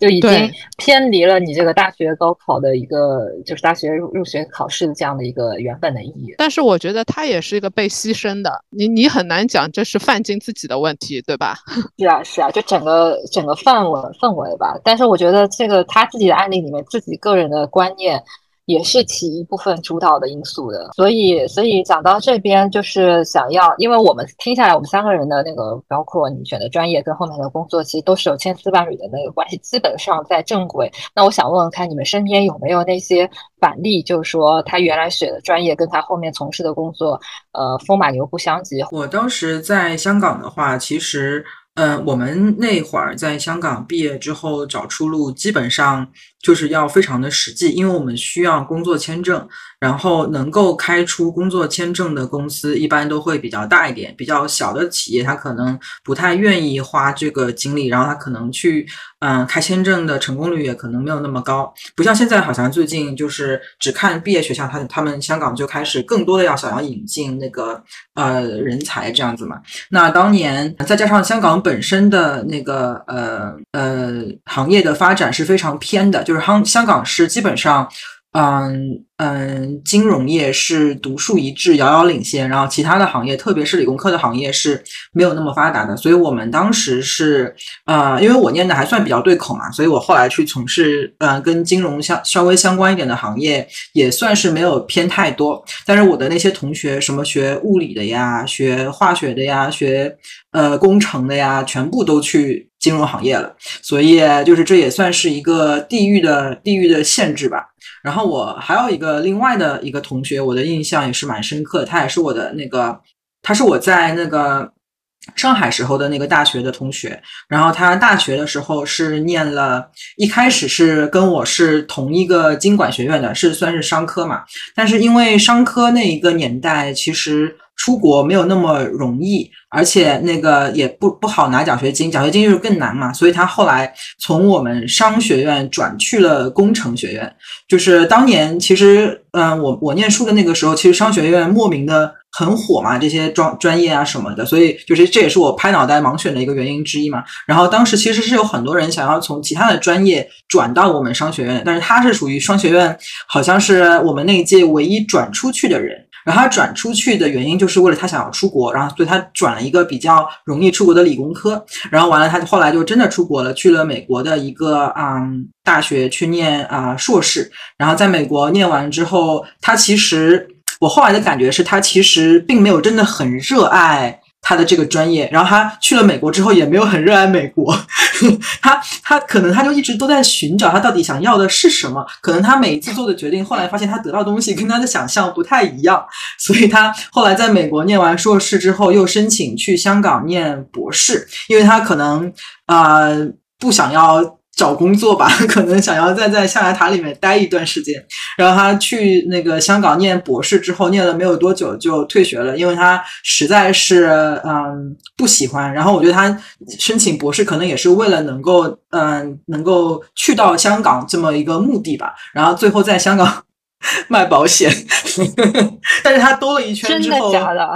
就已经偏离了你这个大学高考的一个，就是大学入入学考试的这样的一个原本的意义。但是我觉得他也是一个被牺牲的，你你很难讲这是范进自己的问题，对吧？是啊是啊，就整个整个氛围氛围吧。但是我觉得这个他自己的案例里面，自己个人的观念。也是起一部分主导的因素的，所以，所以讲到这边，就是想要，因为我们听下来，我们三个人的那个，包括你选的专业跟后面的工作，其实都是有千丝万缕的那个关系，基本上在正轨。那我想问问看，你们身边有没有那些反例，就是说他原来选的专业跟他后面从事的工作，呃，风马牛不相及。我当时在香港的话，其实。嗯，我们那会儿在香港毕业之后找出路，基本上就是要非常的实际，因为我们需要工作签证。然后能够开出工作签证的公司，一般都会比较大一点。比较小的企业，他可能不太愿意花这个精力，然后他可能去，嗯，开签证的成功率也可能没有那么高。不像现在，好像最近就是只看毕业学校，他他们香港就开始更多的要想要引进那个呃人才这样子嘛。那当年再加上香港本身的那个呃呃行业的发展是非常偏的，就是香香港是基本上。嗯嗯，金融业是独树一帜、遥遥领先，然后其他的行业，特别是理工科的行业是没有那么发达的。所以我们当时是，呃，因为我念的还算比较对口嘛，所以我后来去从事呃跟金融相稍微相关一点的行业，也算是没有偏太多。但是我的那些同学，什么学物理的呀、学化学的呀、学呃工程的呀，全部都去金融行业了。所以就是这也算是一个地域的地域的限制吧。然后我还有一个另外的一个同学，我的印象也是蛮深刻的。他也是我的那个，他是我在那个上海时候的那个大学的同学。然后他大学的时候是念了，一开始是跟我是同一个经管学院的，是算是商科嘛。但是因为商科那一个年代，其实出国没有那么容易。而且那个也不不好拿奖学金，奖学金就是更难嘛，所以他后来从我们商学院转去了工程学院。就是当年其实，嗯，我我念书的那个时候，其实商学院莫名的很火嘛，这些专专业啊什么的，所以就是这也是我拍脑袋盲选的一个原因之一嘛。然后当时其实是有很多人想要从其他的专业转到我们商学院，但是他是属于商学院，好像是我们那一届唯一转出去的人。然后他转出去的原因就是为了他想要出国，然后所以他转了一个比较容易出国的理工科。然后完了，他后来就真的出国了，去了美国的一个嗯大学去念啊硕士。然后在美国念完之后，他其实我后来的感觉是他其实并没有真的很热爱。他的这个专业，然后他去了美国之后也没有很热爱美国，他他可能他就一直都在寻找他到底想要的是什么，可能他每一次做的决定，后来发现他得到东西跟他的想象不太一样，所以他后来在美国念完硕士之后，又申请去香港念博士，因为他可能啊不想要。找工作吧，可能想要再在象牙塔里面待一段时间。然后他去那个香港念博士之后，念了没有多久就退学了，因为他实在是嗯不喜欢。然后我觉得他申请博士可能也是为了能够嗯能够去到香港这么一个目的吧。然后最后在香港 卖保险，但是他兜了一圈之后，真的假的？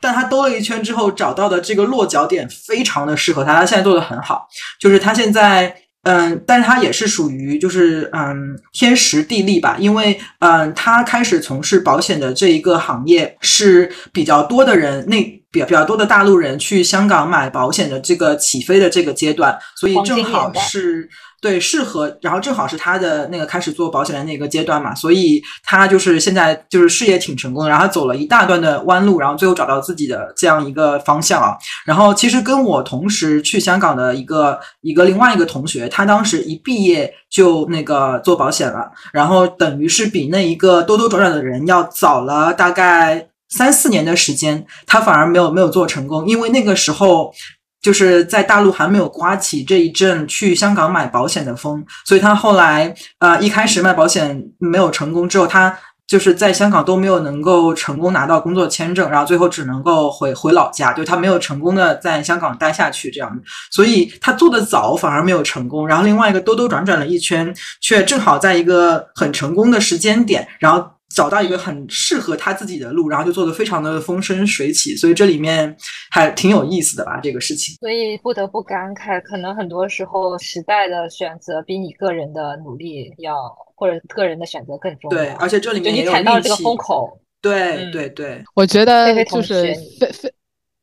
但他兜了一圈之后找到的这个落脚点非常的适合他，他现在做的很好，就是他现在。嗯，但是他也是属于就是嗯天时地利吧，因为嗯他开始从事保险的这一个行业是比较多的人，那比较比较多的大陆人去香港买保险的这个起飞的这个阶段，所以正好是。对，适合，然后正好是他的那个开始做保险的那个阶段嘛，所以他就是现在就是事业挺成功的，然后走了一大段的弯路，然后最后找到自己的这样一个方向啊。然后其实跟我同时去香港的一个一个另外一个同学，他当时一毕业就那个做保险了，然后等于是比那一个兜兜转转的人要早了大概三四年的时间，他反而没有没有做成功，因为那个时候。就是在大陆还没有刮起这一阵去香港买保险的风，所以他后来呃一开始卖保险没有成功之后，他就是在香港都没有能够成功拿到工作签证，然后最后只能够回回老家，就他没有成功的在香港待下去这样，所以他做的早反而没有成功，然后另外一个兜兜转转了一圈，却正好在一个很成功的时间点，然后。找到一个很适合他自己的路，然后就做的非常的风生水起，所以这里面还挺有意思的吧，这个事情。所以不得不感慨，可能很多时候时代的选择比你个人的努力要，或者个人的选择更重要。对，而且这里面也有踩到这个风口。对对对，我觉得就是非非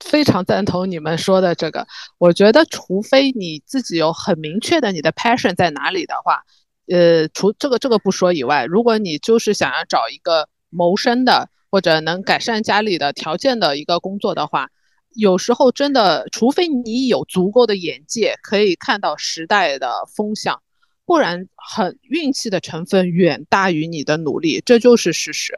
非常赞同你们说的这个。我觉得，除非你自己有很明确的你的 passion 在哪里的话。呃，除这个这个不说以外，如果你就是想要找一个谋生的或者能改善家里的条件的一个工作的话，有时候真的，除非你有足够的眼界，可以看到时代的风向，不然很运气的成分远大于你的努力，这就是事实。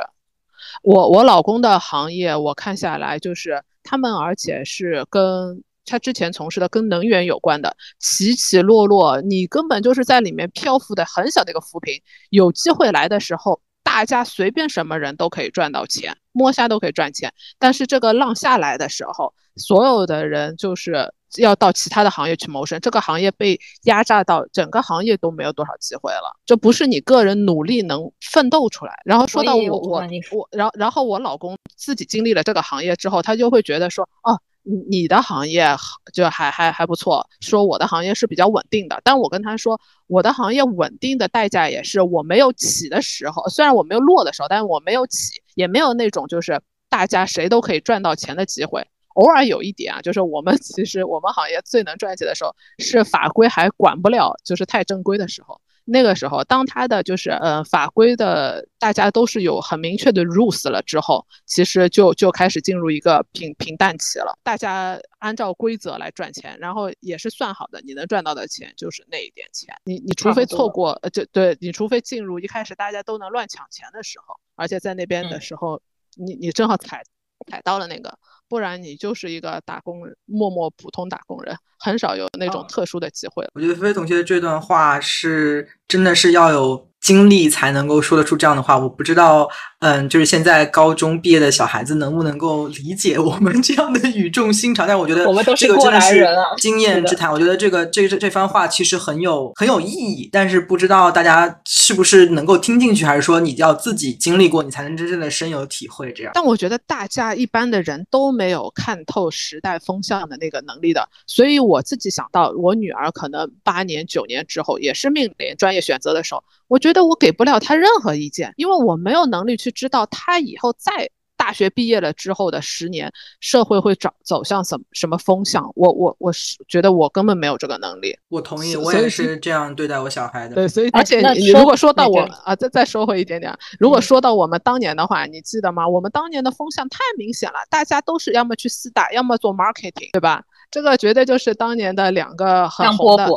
我我老公的行业，我看下来就是他们，而且是跟。他之前从事的跟能源有关的起起落落，你根本就是在里面漂浮的很小的一个浮萍。有机会来的时候，大家随便什么人都可以赚到钱，摸虾都可以赚钱。但是这个浪下来的时候，所有的人就是要到其他的行业去谋生，这个行业被压榨到，整个行业都没有多少机会了。这不是你个人努力能奋斗出来。然后说到我我我，然后然后我老公自己经历了这个行业之后，他就会觉得说，哦。你你的行业就还还还不错，说我的行业是比较稳定的，但我跟他说，我的行业稳定的代价也是我没有起的时候，虽然我没有落的时候，但是我没有起，也没有那种就是大家谁都可以赚到钱的机会。偶尔有一点啊，就是我们 其实我们行业最能赚钱的时候，是法规还管不了，就是太正规的时候。那个时候，当他的就是呃法规的大家都是有很明确的 rules 了之后，其实就就开始进入一个平平淡期了。大家按照规则来赚钱，然后也是算好的，你能赚到的钱就是那一点钱。你你除非错过，呃，就对你除非进入一开始大家都能乱抢钱的时候，而且在那边的时候，你你正好踩踩到了那个。不然你就是一个打工人，默默普通打工人，很少有那种特殊的机会。我觉得菲菲同学这段话是真的是要有。经历才能够说得出这样的话，我不知道，嗯，就是现在高中毕业的小孩子能不能够理解我们这样的语重心长？但我觉得我们都是过来人啊，经验之谈。我觉得这个这这这番话其实很有很有意义，但是不知道大家是不是能够听进去，还是说你要自己经历过，你才能真正的深有体会？这样。但我觉得大家一般的人都没有看透时代风向的那个能力的，所以我自己想到，我女儿可能八年九年之后也是面临专业选择的时候。我觉得我给不了他任何意见，因为我没有能力去知道他以后在大学毕业了之后的十年，社会会走走向什么什么风向。我我我是觉得我根本没有这个能力。我同意，我也是这样对待我小孩的。对，所以而且你如果说到我啊，再再说回一点点，如果说到我们当年的话，你记得吗？我们当年的风向太明显了，大家都是要么去四大，要么做 marketing，对吧？这个绝对就是当年的两个很红的。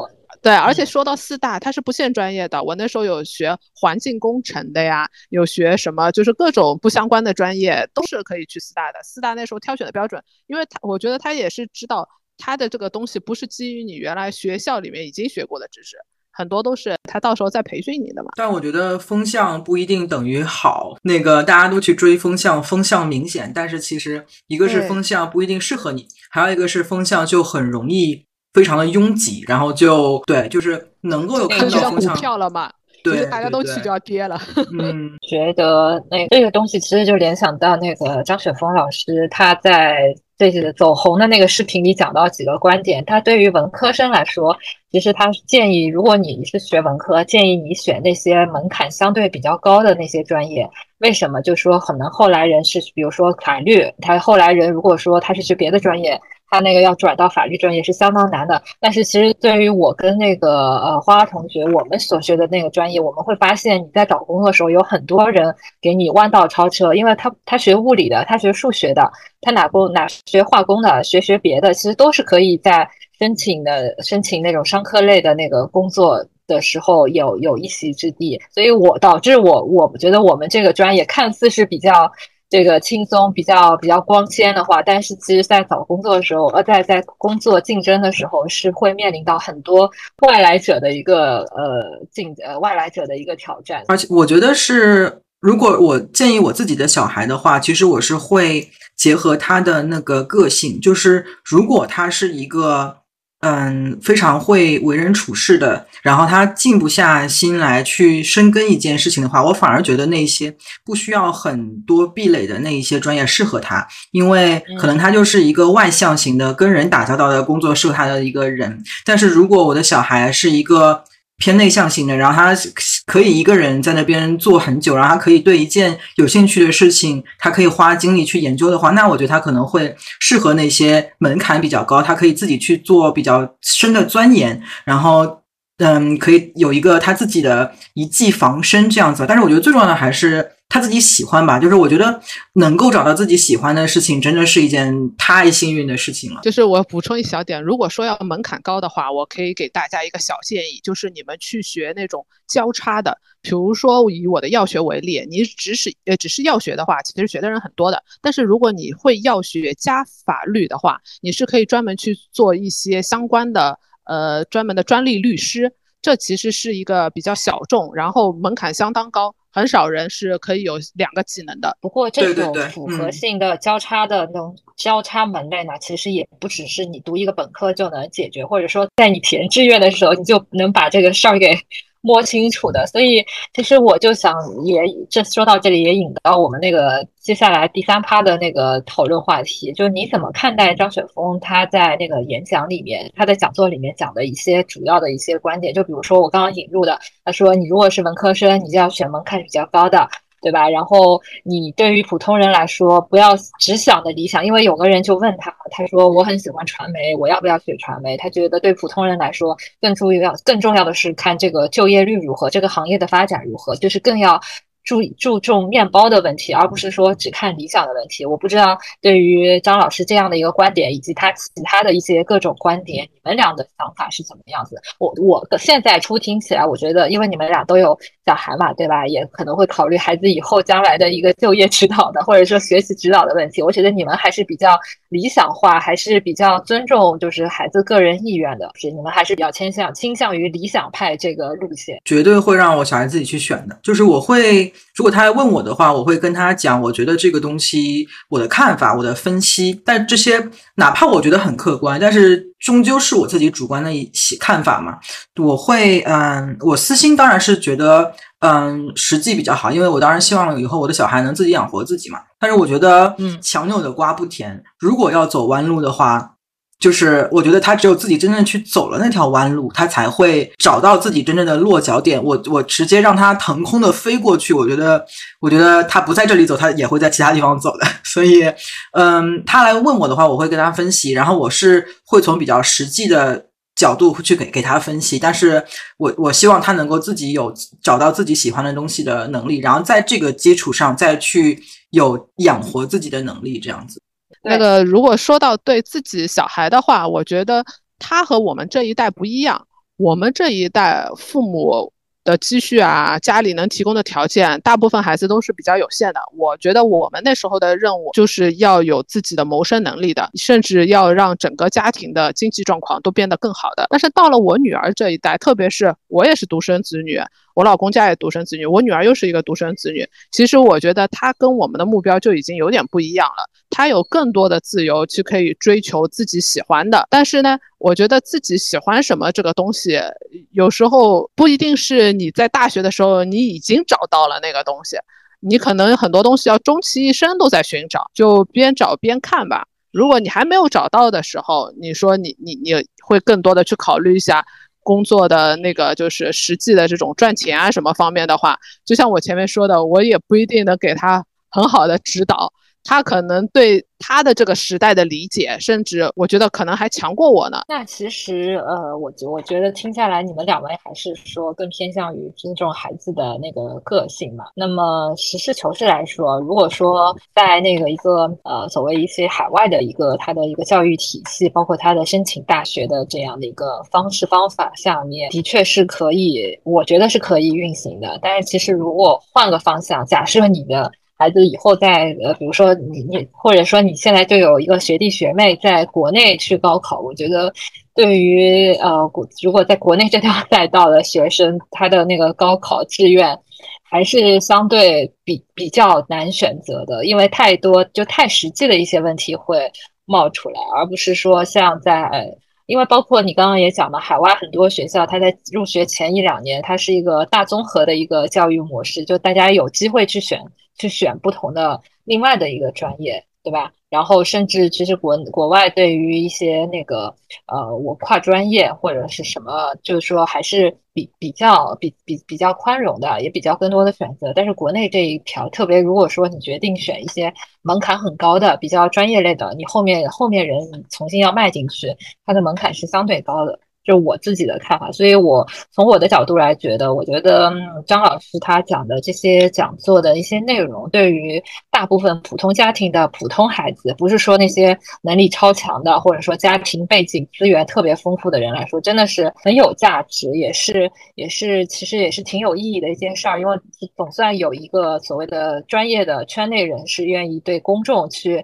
对，而且说到四大，它是不限专业的。我那时候有学环境工程的呀，有学什么，就是各种不相关的专业都是可以去四大的。四大那时候挑选的标准，因为他我觉得他也是知道他的这个东西不是基于你原来学校里面已经学过的知识，很多都是他到时候再培训你的嘛。但我觉得风向不一定等于好，那个大家都去追风向，风向明显，但是其实一个是风向不一定适合你，还有一个是风向就很容易。非常的拥挤，然后就对，就是能够有看到股票了嘛，对，大家都去就要跌了。嗯，觉得那这个东西其实就联想到那个张雪峰老师他在这些走红的那个视频里讲到几个观点。他对于文科生来说，其实他建议，如果你是学文科，建议你选那些门槛相对比较高的那些专业。为什么？就说可能后来人是，比如说法律，他后来人如果说他是学别的专业。他那个要转到法律专业是相当难的，但是其实对于我跟那个呃花花同学，我们所学的那个专业，我们会发现你在找工作的时候，有很多人给你弯道超车，因为他他学物理的，他学数学的，他哪工哪学化工的，学学别的，其实都是可以在申请的申请那种商科类的那个工作的时候有有一席之地，所以我导致我我觉得我们这个专业看似是比较。这个轻松比较比较光鲜的话，但是其实，在找工作的时候，呃，在在工作竞争的时候，是会面临到很多外来者的一个呃竞呃外来者的一个挑战。而且，我觉得是如果我建议我自己的小孩的话，其实我是会结合他的那个个性，就是如果他是一个。嗯，非常会为人处事的，然后他静不下心来去深耕一件事情的话，我反而觉得那些不需要很多壁垒的那一些专业适合他，因为可能他就是一个外向型的，跟人打交道的工作适合他的一个人。但是如果我的小孩是一个。偏内向型的，然后他可以一个人在那边做很久，然后他可以对一件有兴趣的事情，他可以花精力去研究的话，那我觉得他可能会适合那些门槛比较高，他可以自己去做比较深的钻研，然后嗯，可以有一个他自己的一技防身这样子。但是我觉得最重要的还是。他自己喜欢吧，就是我觉得能够找到自己喜欢的事情，真的是一件太幸运的事情了。就是我补充一小点，如果说要门槛高的话，我可以给大家一个小建议，就是你们去学那种交叉的，比如说以我的药学为例，你只是呃只是药学的话，其实学的人很多的。但是如果你会药学加法律的话，你是可以专门去做一些相关的呃专门的专利律师，这其实是一个比较小众，然后门槛相当高。很少人是可以有两个技能的。不过这种复合性的交叉的那种交叉门类呢，其实也不只是你读一个本科就能解决，或者说在你填志愿的时候你就能把这个事儿给。摸清楚的，所以其实我就想也这说到这里也引到我们那个接下来第三趴的那个讨论话题，就是你怎么看待张雪峰他在那个演讲里面，他在讲座里面讲的一些主要的一些观点，就比如说我刚刚引入的，他说你如果是文科生，你就要选门槛比较高的。对吧？然后你对于普通人来说，不要只想着理想，因为有个人就问他，他说我很喜欢传媒，我要不要学传媒？他觉得对普通人来说，更重要、更重要的是看这个就业率如何，这个行业的发展如何，就是更要。注注重面包的问题，而不是说只看理想的问题。我不知道对于张老师这样的一个观点，以及他其他的一些各种观点，你们俩的想法是怎么样子？我我现在初听起来，我觉得，因为你们俩都有小孩嘛，对吧？也可能会考虑孩子以后将来的一个就业指导的，或者说学习指导的问题。我觉得你们还是比较理想化，还是比较尊重就是孩子个人意愿的，是你们还是比较倾向倾向于理想派这个路线。绝对会让我小孩自己去选的，就是我会。如果他来问我的话，我会跟他讲，我觉得这个东西我的看法，我的分析。但这些哪怕我觉得很客观，但是终究是我自己主观的一些看法嘛。我会，嗯，我私心当然是觉得，嗯，实际比较好，因为我当然希望以后我的小孩能自己养活自己嘛。但是我觉得，嗯，强扭的瓜不甜。如果要走弯路的话。就是我觉得他只有自己真正去走了那条弯路，他才会找到自己真正的落脚点。我我直接让他腾空的飞过去，我觉得我觉得他不在这里走，他也会在其他地方走的。所以，嗯，他来问我的话，我会跟他分析，然后我是会从比较实际的角度去给给他分析。但是我我希望他能够自己有找到自己喜欢的东西的能力，然后在这个基础上再去有养活自己的能力，这样子。那个，如果说到对自己小孩的话，我觉得他和我们这一代不一样。我们这一代父母的积蓄啊，家里能提供的条件，大部分孩子都是比较有限的。我觉得我们那时候的任务就是要有自己的谋生能力的，甚至要让整个家庭的经济状况都变得更好的。但是到了我女儿这一代，特别是我也是独生子女。我老公家也独生子女，我女儿又是一个独生子女。其实我觉得她跟我们的目标就已经有点不一样了。他有更多的自由去可以追求自己喜欢的，但是呢，我觉得自己喜欢什么这个东西，有时候不一定是你在大学的时候你已经找到了那个东西，你可能很多东西要终其一生都在寻找，就边找边看吧。如果你还没有找到的时候，你说你你你会更多的去考虑一下。工作的那个就是实际的这种赚钱啊什么方面的话，就像我前面说的，我也不一定能给他很好的指导，他可能对。他的这个时代的理解，甚至我觉得可能还强过我呢。那其实，呃，我觉我觉得听下来，你们两位还是说更偏向于尊重孩子的那个个性嘛。那么实事求是来说，如果说在那个一个呃所谓一些海外的一个他的一个教育体系，包括他的申请大学的这样的一个方式方法下面，的确是可以，我觉得是可以运行的。但是其实如果换个方向，假设你的。孩子以后在呃，比如说你你，或者说你现在就有一个学弟学妹在国内去高考，我觉得对于呃，如果在国内这条 赛道的学生，他的那个高考志愿。还是相对比比较难选择的，因为太多就太实际的一些问题会冒出来，而不是说像在，因为包括你刚刚也讲了，海外很多学校，它在入学前一两年，它是一个大综合的一个教育模式，就大家有机会去选去选不同的另外的一个专业，对吧？然后甚至其实国国外对于一些那个呃我跨专业或者是什么，就是说还是比比较比比比较宽容的，也比较更多的选择。但是国内这一条，特别如果说你决定选一些门槛很高的、比较专业类的，你后面后面人重新要迈进去，它的门槛是相对高的。就我自己的看法，所以我从我的角度来觉得，我觉得张老师他讲的这些讲座的一些内容，对于大部分普通家庭的普通孩子，不是说那些能力超强的，或者说家庭背景资源特别丰富的人来说，真的是很有价值，也是也是其实也是挺有意义的一件事儿，因为总算有一个所谓的专业的圈内人士愿意对公众去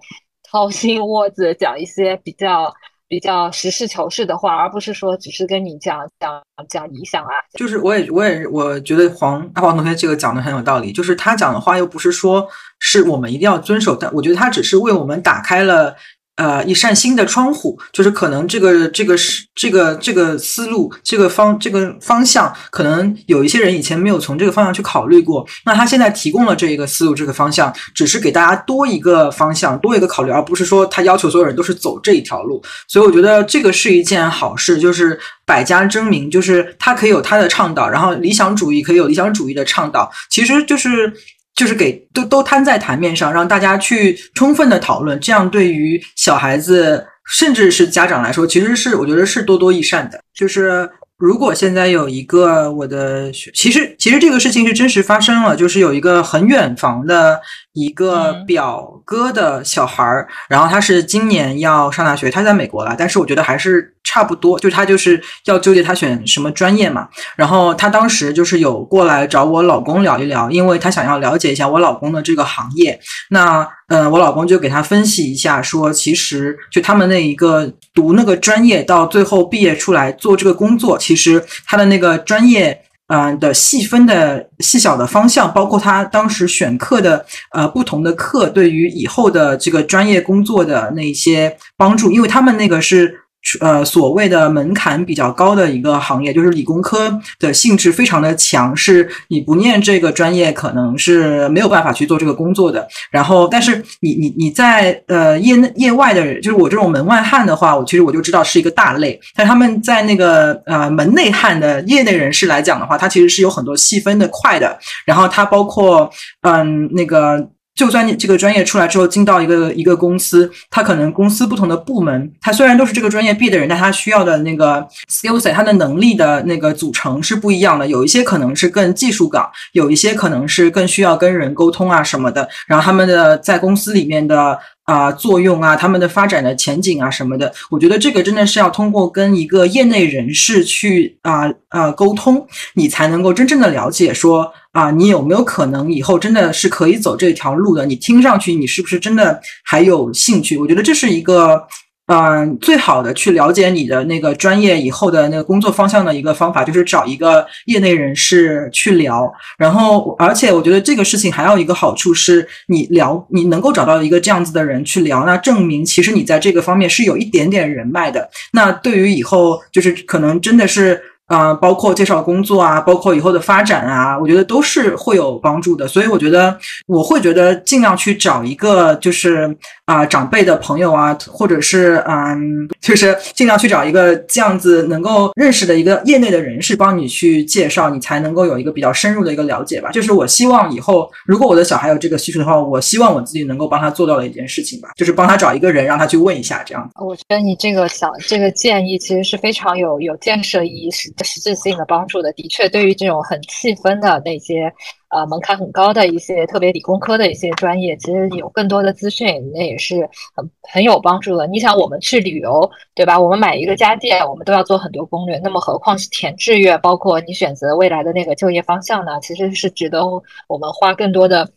掏心窝子讲一些比较。比较实事求是的话，而不是说只是跟你讲讲讲理想啊。就是我也我也我觉得黄阿黄同学这个讲的很有道理，就是他讲的话又不是说是我们一定要遵守，但我觉得他只是为我们打开了。呃，一扇新的窗户，就是可能这个这个是这个这个思路，这个方这个方向，可能有一些人以前没有从这个方向去考虑过。那他现在提供了这一个思路，这个方向，只是给大家多一个方向，多一个考虑，而不是说他要求所有人都是走这一条路。所以我觉得这个是一件好事，就是百家争鸣，就是他可以有他的倡导，然后理想主义可以有理想主义的倡导，其实就是。就是给都都摊在台面上，让大家去充分的讨论，这样对于小孩子甚至是家长来说，其实是我觉得是多多益善的。就是如果现在有一个我的学，其实其实这个事情是真实发生了，就是有一个很远房的一个表哥的小孩儿，然后他是今年要上大学，他在美国了，但是我觉得还是。差不多，就他就是要纠结他选什么专业嘛。然后他当时就是有过来找我老公聊一聊，因为他想要了解一下我老公的这个行业。那嗯，我老公就给他分析一下，说其实就他们那一个读那个专业，到最后毕业出来做这个工作，其实他的那个专业嗯的细分的细小的方向，包括他当时选课的呃不同的课，对于以后的这个专业工作的那些帮助，因为他们那个是。呃，所谓的门槛比较高的一个行业，就是理工科的性质非常的强，是你不念这个专业，可能是没有办法去做这个工作的。然后，但是你你你在呃业业外的，就是我这种门外汉的话，我其实我就知道是一个大类。但他们在那个呃门内汉的业内人士来讲的话，它其实是有很多细分的块的。然后它包括嗯那个。就算你这个专业出来之后进到一个一个公司，他可能公司不同的部门，他虽然都是这个专业毕业的人，但他需要的那个 skill set，他的能力的那个组成是不一样的。有一些可能是更技术岗，有一些可能是更需要跟人沟通啊什么的。然后他们的在公司里面的。啊，作用啊，他们的发展的前景啊，什么的，我觉得这个真的是要通过跟一个业内人士去啊啊沟通，你才能够真正的了解说啊，你有没有可能以后真的是可以走这条路的？你听上去你是不是真的还有兴趣？我觉得这是一个。嗯，最好的去了解你的那个专业以后的那个工作方向的一个方法，就是找一个业内人士去聊。然后，而且我觉得这个事情还有一个好处是，你聊你能够找到一个这样子的人去聊，那证明其实你在这个方面是有一点点人脉的。那对于以后就是可能真的是。啊，包括介绍工作啊，包括以后的发展啊，我觉得都是会有帮助的。所以我觉得我会觉得尽量去找一个就是啊长辈的朋友啊，或者是嗯，就是尽量去找一个这样子能够认识的一个业内的人士帮你去介绍，你才能够有一个比较深入的一个了解吧。就是我希望以后如果我的小孩有这个需求的话，我希望我自己能够帮他做到的一件事情吧，就是帮他找一个人让他去问一下这样。我觉得你这个想这个建议其实是非常有有建设意识。实质性的帮助的，的确，对于这种很细分的那些。呃，门槛很高的一些特别理工科的一些专业，其实有更多的资讯，那也是很很有帮助的。你想，我们去旅游，对吧？我们买一个家电，我们都要做很多攻略，那么何况是填志愿，包括你选择未来的那个就业方向呢？其实是值得我们花更多的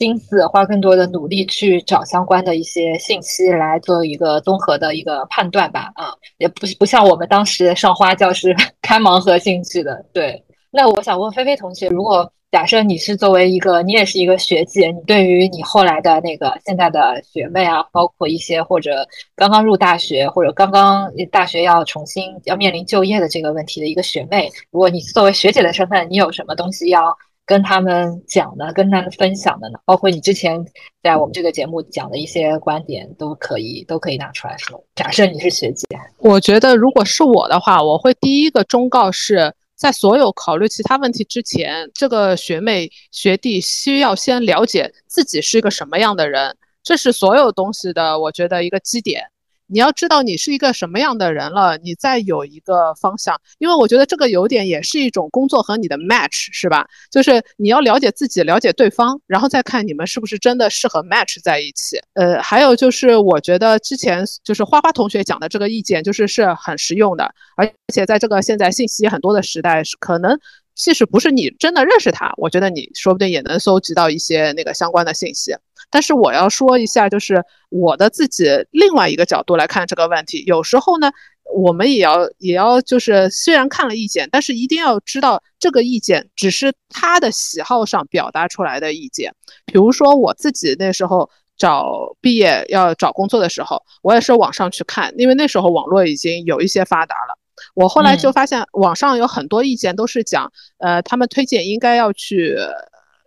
心思，花更多的努力去找相关的一些信息来做一个综合的一个判断吧。啊，也不不像我们当时上花轿是 开盲盒进去的。对，那我想问菲菲同学，如果假设你是作为一个，你也是一个学姐，你对于你后来的那个现在的学妹啊，包括一些或者刚刚入大学或者刚刚大学要重新要面临就业的这个问题的一个学妹，如果你作为学姐的身份，你有什么东西要跟他们讲的，跟他们分享的呢？包括你之前在我们这个节目讲的一些观点，都可以都可以拿出来说。假设你是学姐，我觉得如果是我的话，我会第一个忠告是。在所有考虑其他问题之前，这个学妹学弟需要先了解自己是一个什么样的人，这是所有东西的，我觉得一个基点。你要知道你是一个什么样的人了，你再有一个方向。因为我觉得这个有点也是一种工作和你的 match，是吧？就是你要了解自己，了解对方，然后再看你们是不是真的适合 match 在一起。呃，还有就是我觉得之前就是花花同学讲的这个意见，就是是很实用的，而且在这个现在信息很多的时代，是可能。即使不是你真的认识他，我觉得你说不定也能搜集到一些那个相关的信息。但是我要说一下，就是我的自己另外一个角度来看这个问题。有时候呢，我们也要也要就是虽然看了意见，但是一定要知道这个意见只是他的喜好上表达出来的意见。比如说我自己那时候找毕业要找工作的时候，我也是网上去看，因为那时候网络已经有一些发达了。我后来就发现，网上有很多意见都是讲，呃，他们推荐应该要去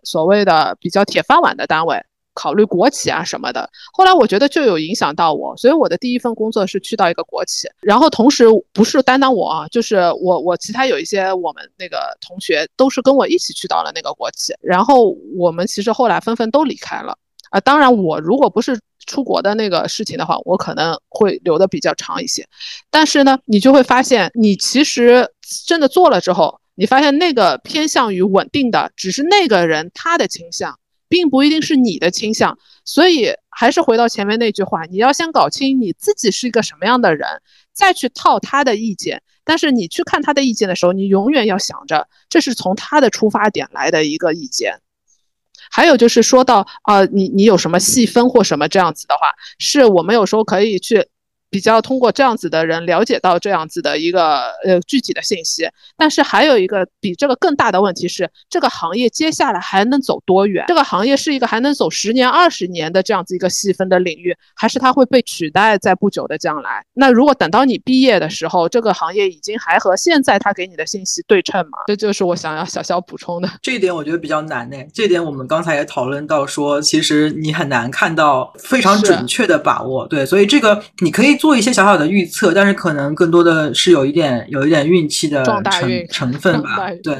所谓的比较铁饭碗的单位，考虑国企啊什么的。后来我觉得就有影响到我，所以我的第一份工作是去到一个国企，然后同时不是单单我啊，就是我我其他有一些我们那个同学都是跟我一起去到了那个国企，然后我们其实后来纷纷都离开了。啊，当然我如果不是。出国的那个事情的话，我可能会留的比较长一些，但是呢，你就会发现，你其实真的做了之后，你发现那个偏向于稳定的，只是那个人他的倾向，并不一定是你的倾向。所以还是回到前面那句话，你要先搞清你自己是一个什么样的人，再去套他的意见。但是你去看他的意见的时候，你永远要想着，这是从他的出发点来的一个意见。还有就是说到啊，你你有什么细分或什么这样子的话，是我们有时候可以去。比较通过这样子的人了解到这样子的一个呃具体的信息，但是还有一个比这个更大的问题是，这个行业接下来还能走多远？这个行业是一个还能走十年、二十年的这样子一个细分的领域，还是它会被取代在不久的将来？那如果等到你毕业的时候，这个行业已经还和现在他给你的信息对称吗？这就是我想要小小补充的。这一点我觉得比较难呢。这点我们刚才也讨论到说，其实你很难看到非常准确的把握。对，所以这个你可以。做一些小小的预测，但是可能更多的是有一点有一点运气的成成分吧。对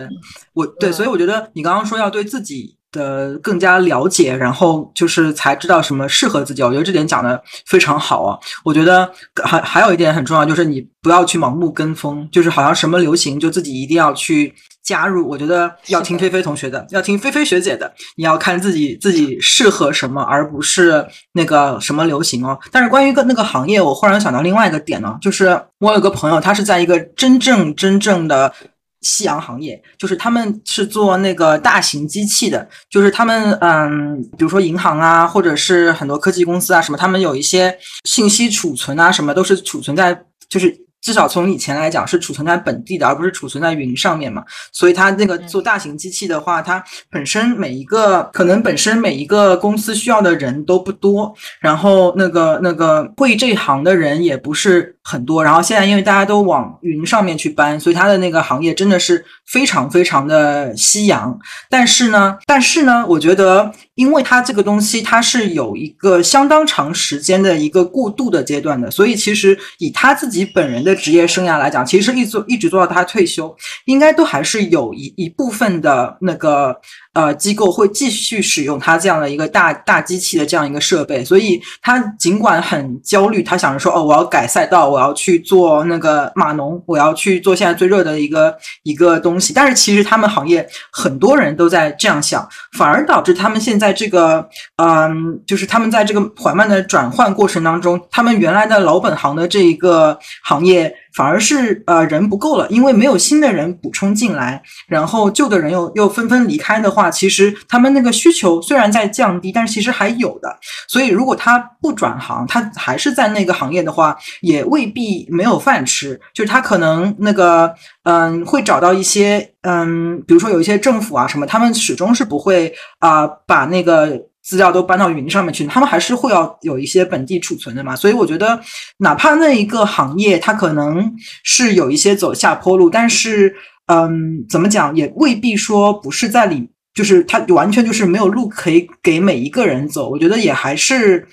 我对，所以我觉得你刚刚说要对自己的更加了解，然后就是才知道什么适合自己。我觉得这点讲的非常好啊。我觉得还还有一点很重要，就是你不要去盲目跟风，就是好像什么流行就自己一定要去。加入，我觉得要听菲菲同学的，要听菲菲学姐的。你要看自己自己适合什么，而不是那个什么流行哦。但是关于个那个行业，我忽然想到另外一个点呢，就是我有个朋友，他是在一个真正真正的夕阳行业，就是他们是做那个大型机器的，就是他们嗯，比如说银行啊，或者是很多科技公司啊什么，他们有一些信息储存啊什么，都是储存在就是。至少从以前来讲是储存在本地的，而不是储存在云上面嘛。所以它那个做大型机器的话，它本身每一个可能本身每一个公司需要的人都不多，然后那个那个会这一行的人也不是很多。然后现在因为大家都往云上面去搬，所以它的那个行业真的是非常非常的夕阳。但是呢，但是呢，我觉得。因为他这个东西，它是有一个相当长时间的一个过渡的阶段的，所以其实以他自己本人的职业生涯来讲，其实一做一直做到他退休，应该都还是有一一部分的那个。呃，机构会继续使用它这样的一个大大机器的这样一个设备，所以他尽管很焦虑，他想着说，哦，我要改赛道，我要去做那个码农，我要去做现在最热的一个一个东西。但是其实他们行业很多人都在这样想，反而导致他们现在这个，嗯，就是他们在这个缓慢的转换过程当中，他们原来的老本行的这一个行业。反而是呃人不够了，因为没有新的人补充进来，然后旧的人又又纷纷离开的话，其实他们那个需求虽然在降低，但是其实还有的。所以如果他不转行，他还是在那个行业的话，也未必没有饭吃。就是他可能那个嗯会找到一些嗯，比如说有一些政府啊什么，他们始终是不会啊把那个。资料都搬到云上面去，他们还是会要有一些本地储存的嘛。所以我觉得，哪怕那一个行业它可能是有一些走下坡路，但是，嗯，怎么讲也未必说不是在里，就是它完全就是没有路可以给每一个人走。我觉得也还是。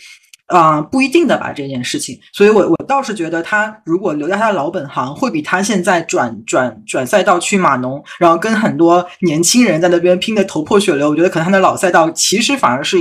啊，不一定的吧这件事情，所以我我倒是觉得他如果留在他的老本行，会比他现在转转转赛道去码农，然后跟很多年轻人在那边拼的头破血流，我觉得可能他的老赛道其实反而是。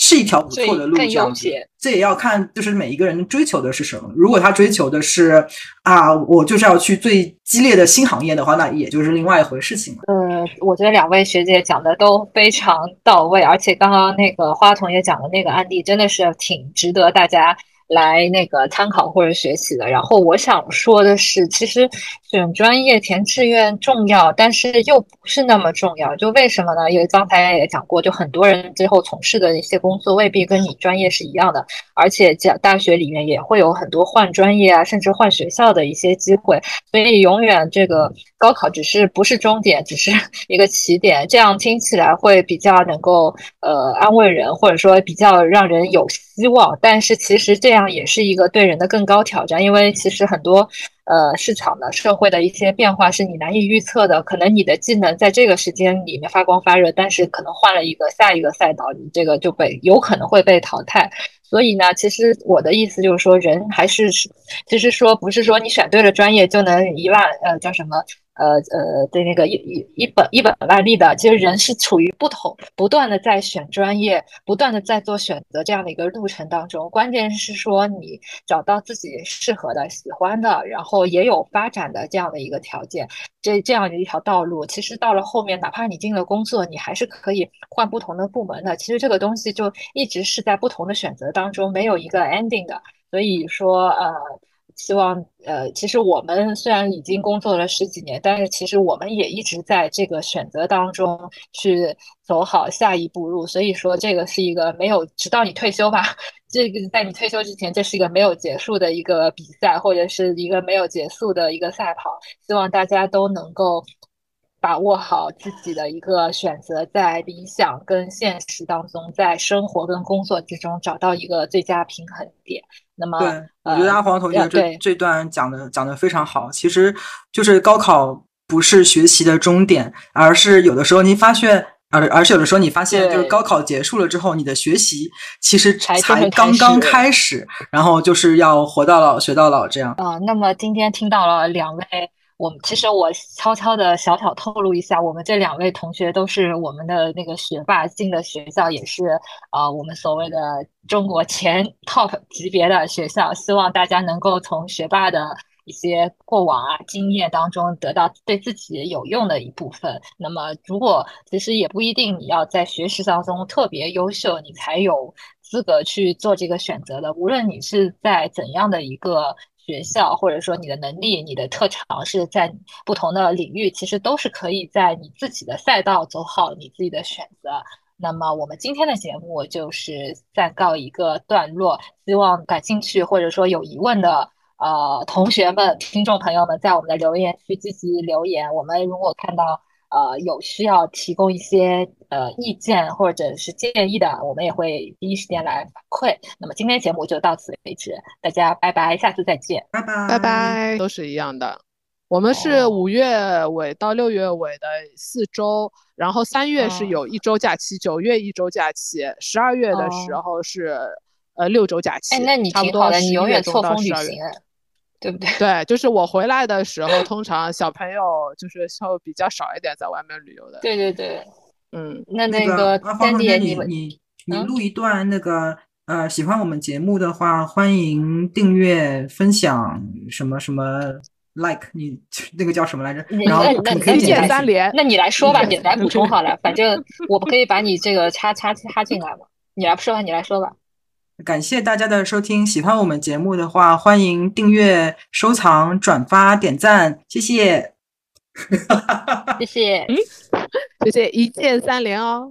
是一条不错的路，这样子，这也要看就是每一个人追求的是什么。如果他追求的是啊，我就是要去最激烈的新行业的话，那也就是另外一回事情了。呃，我觉得两位学姐讲的都非常到位，而且刚刚那个花童也讲的那个案例真的是挺值得大家。来那个参考或者学习的。然后我想说的是，其实选专业填志愿重要，但是又不是那么重要。就为什么呢？因为刚才也讲过，就很多人最后从事的一些工作未必跟你专业是一样的，而且讲大学里面也会有很多换专业啊，甚至换学校的一些机会。所以永远这个高考只是不是终点，只是一个起点。这样听起来会比较能够呃安慰人，或者说比较让人有希望。但是其实这样。这样也是一个对人的更高挑战，因为其实很多呃市场的社会的一些变化是你难以预测的。可能你的技能在这个时间里面发光发热，但是可能换了一个下一个赛道，你这个就被有可能会被淘汰。所以呢，其实我的意思就是说，人还是是，其实说不是说你选对了专业就能一万呃叫什么。呃呃，对那个一一一本一本万利的，其实人是处于不同不断的在选专业，不断的在做选择这样的一个路程当中。关键是说你找到自己适合的、喜欢的，然后也有发展的这样的一个条件，这这样的一条道路，其实到了后面，哪怕你进了工作，你还是可以换不同的部门的。其实这个东西就一直是在不同的选择当中，没有一个 ending 的。所以说，呃。希望呃，其实我们虽然已经工作了十几年，但是其实我们也一直在这个选择当中去走好下一步路。所以说，这个是一个没有直到你退休吧，这个在你退休之前，这是一个没有结束的一个比赛，或者是一个没有结束的一个赛跑。希望大家都能够把握好自己的一个选择，在理想跟现实当中，在生活跟工作之中找到一个最佳平衡点。那么，对，我觉得阿黄同学这这段讲的讲的非常好。其实，就是高考不是学习的终点，而是有的时候你发现，而而且有的时候你发现，就是高考结束了之后，你的学习其实才刚刚开始，然后就是要活到老学到老这样。啊，那么今天听到了两位。我其实我悄悄的小小透露一下，我们这两位同学都是我们的那个学霸，进的学校也是啊，我们所谓的中国前 top 级别的学校。希望大家能够从学霸的一些过往啊经验当中得到对自己有用的一部分。那么，如果其实也不一定你要在学习当中特别优秀，你才有资格去做这个选择的。无论你是在怎样的一个。学校或者说你的能力、你的特长是在不同的领域，其实都是可以在你自己的赛道走好你自己的选择。那么我们今天的节目就是暂告一个段落，希望感兴趣或者说有疑问的呃同学们、听众朋友们在我们的留言区积极留言。我们如果看到。呃，有需要提供一些呃意见或者是建议的，我们也会第一时间来反馈。那么今天节目就到此为止，大家拜拜，下次再见，拜拜拜拜，都是一样的。我们是五月尾到六月尾的四周，然后三月是有一周假期，九月一周假期，十二月的时候是呃六周假期。哎，那你挺好的，你永远错峰旅行。对不对？对，就是我回来的时候，通常小朋友就是稍比较少一点，在外面旅游的。对对对，嗯，那那个三弟，你你你录一段那个呃，喜欢我们节目的话，欢迎订阅、分享什么什么 like，你那个叫什么来着？然后一键三连。那你来说吧，你来补充好了，反正 我不可以把你这个插插插进来嘛。你来说吧，你来说吧。感谢大家的收听，喜欢我们节目的话，欢迎订阅、收藏、转发、点赞，谢谢。谢谢，嗯谢谢一键三连哦。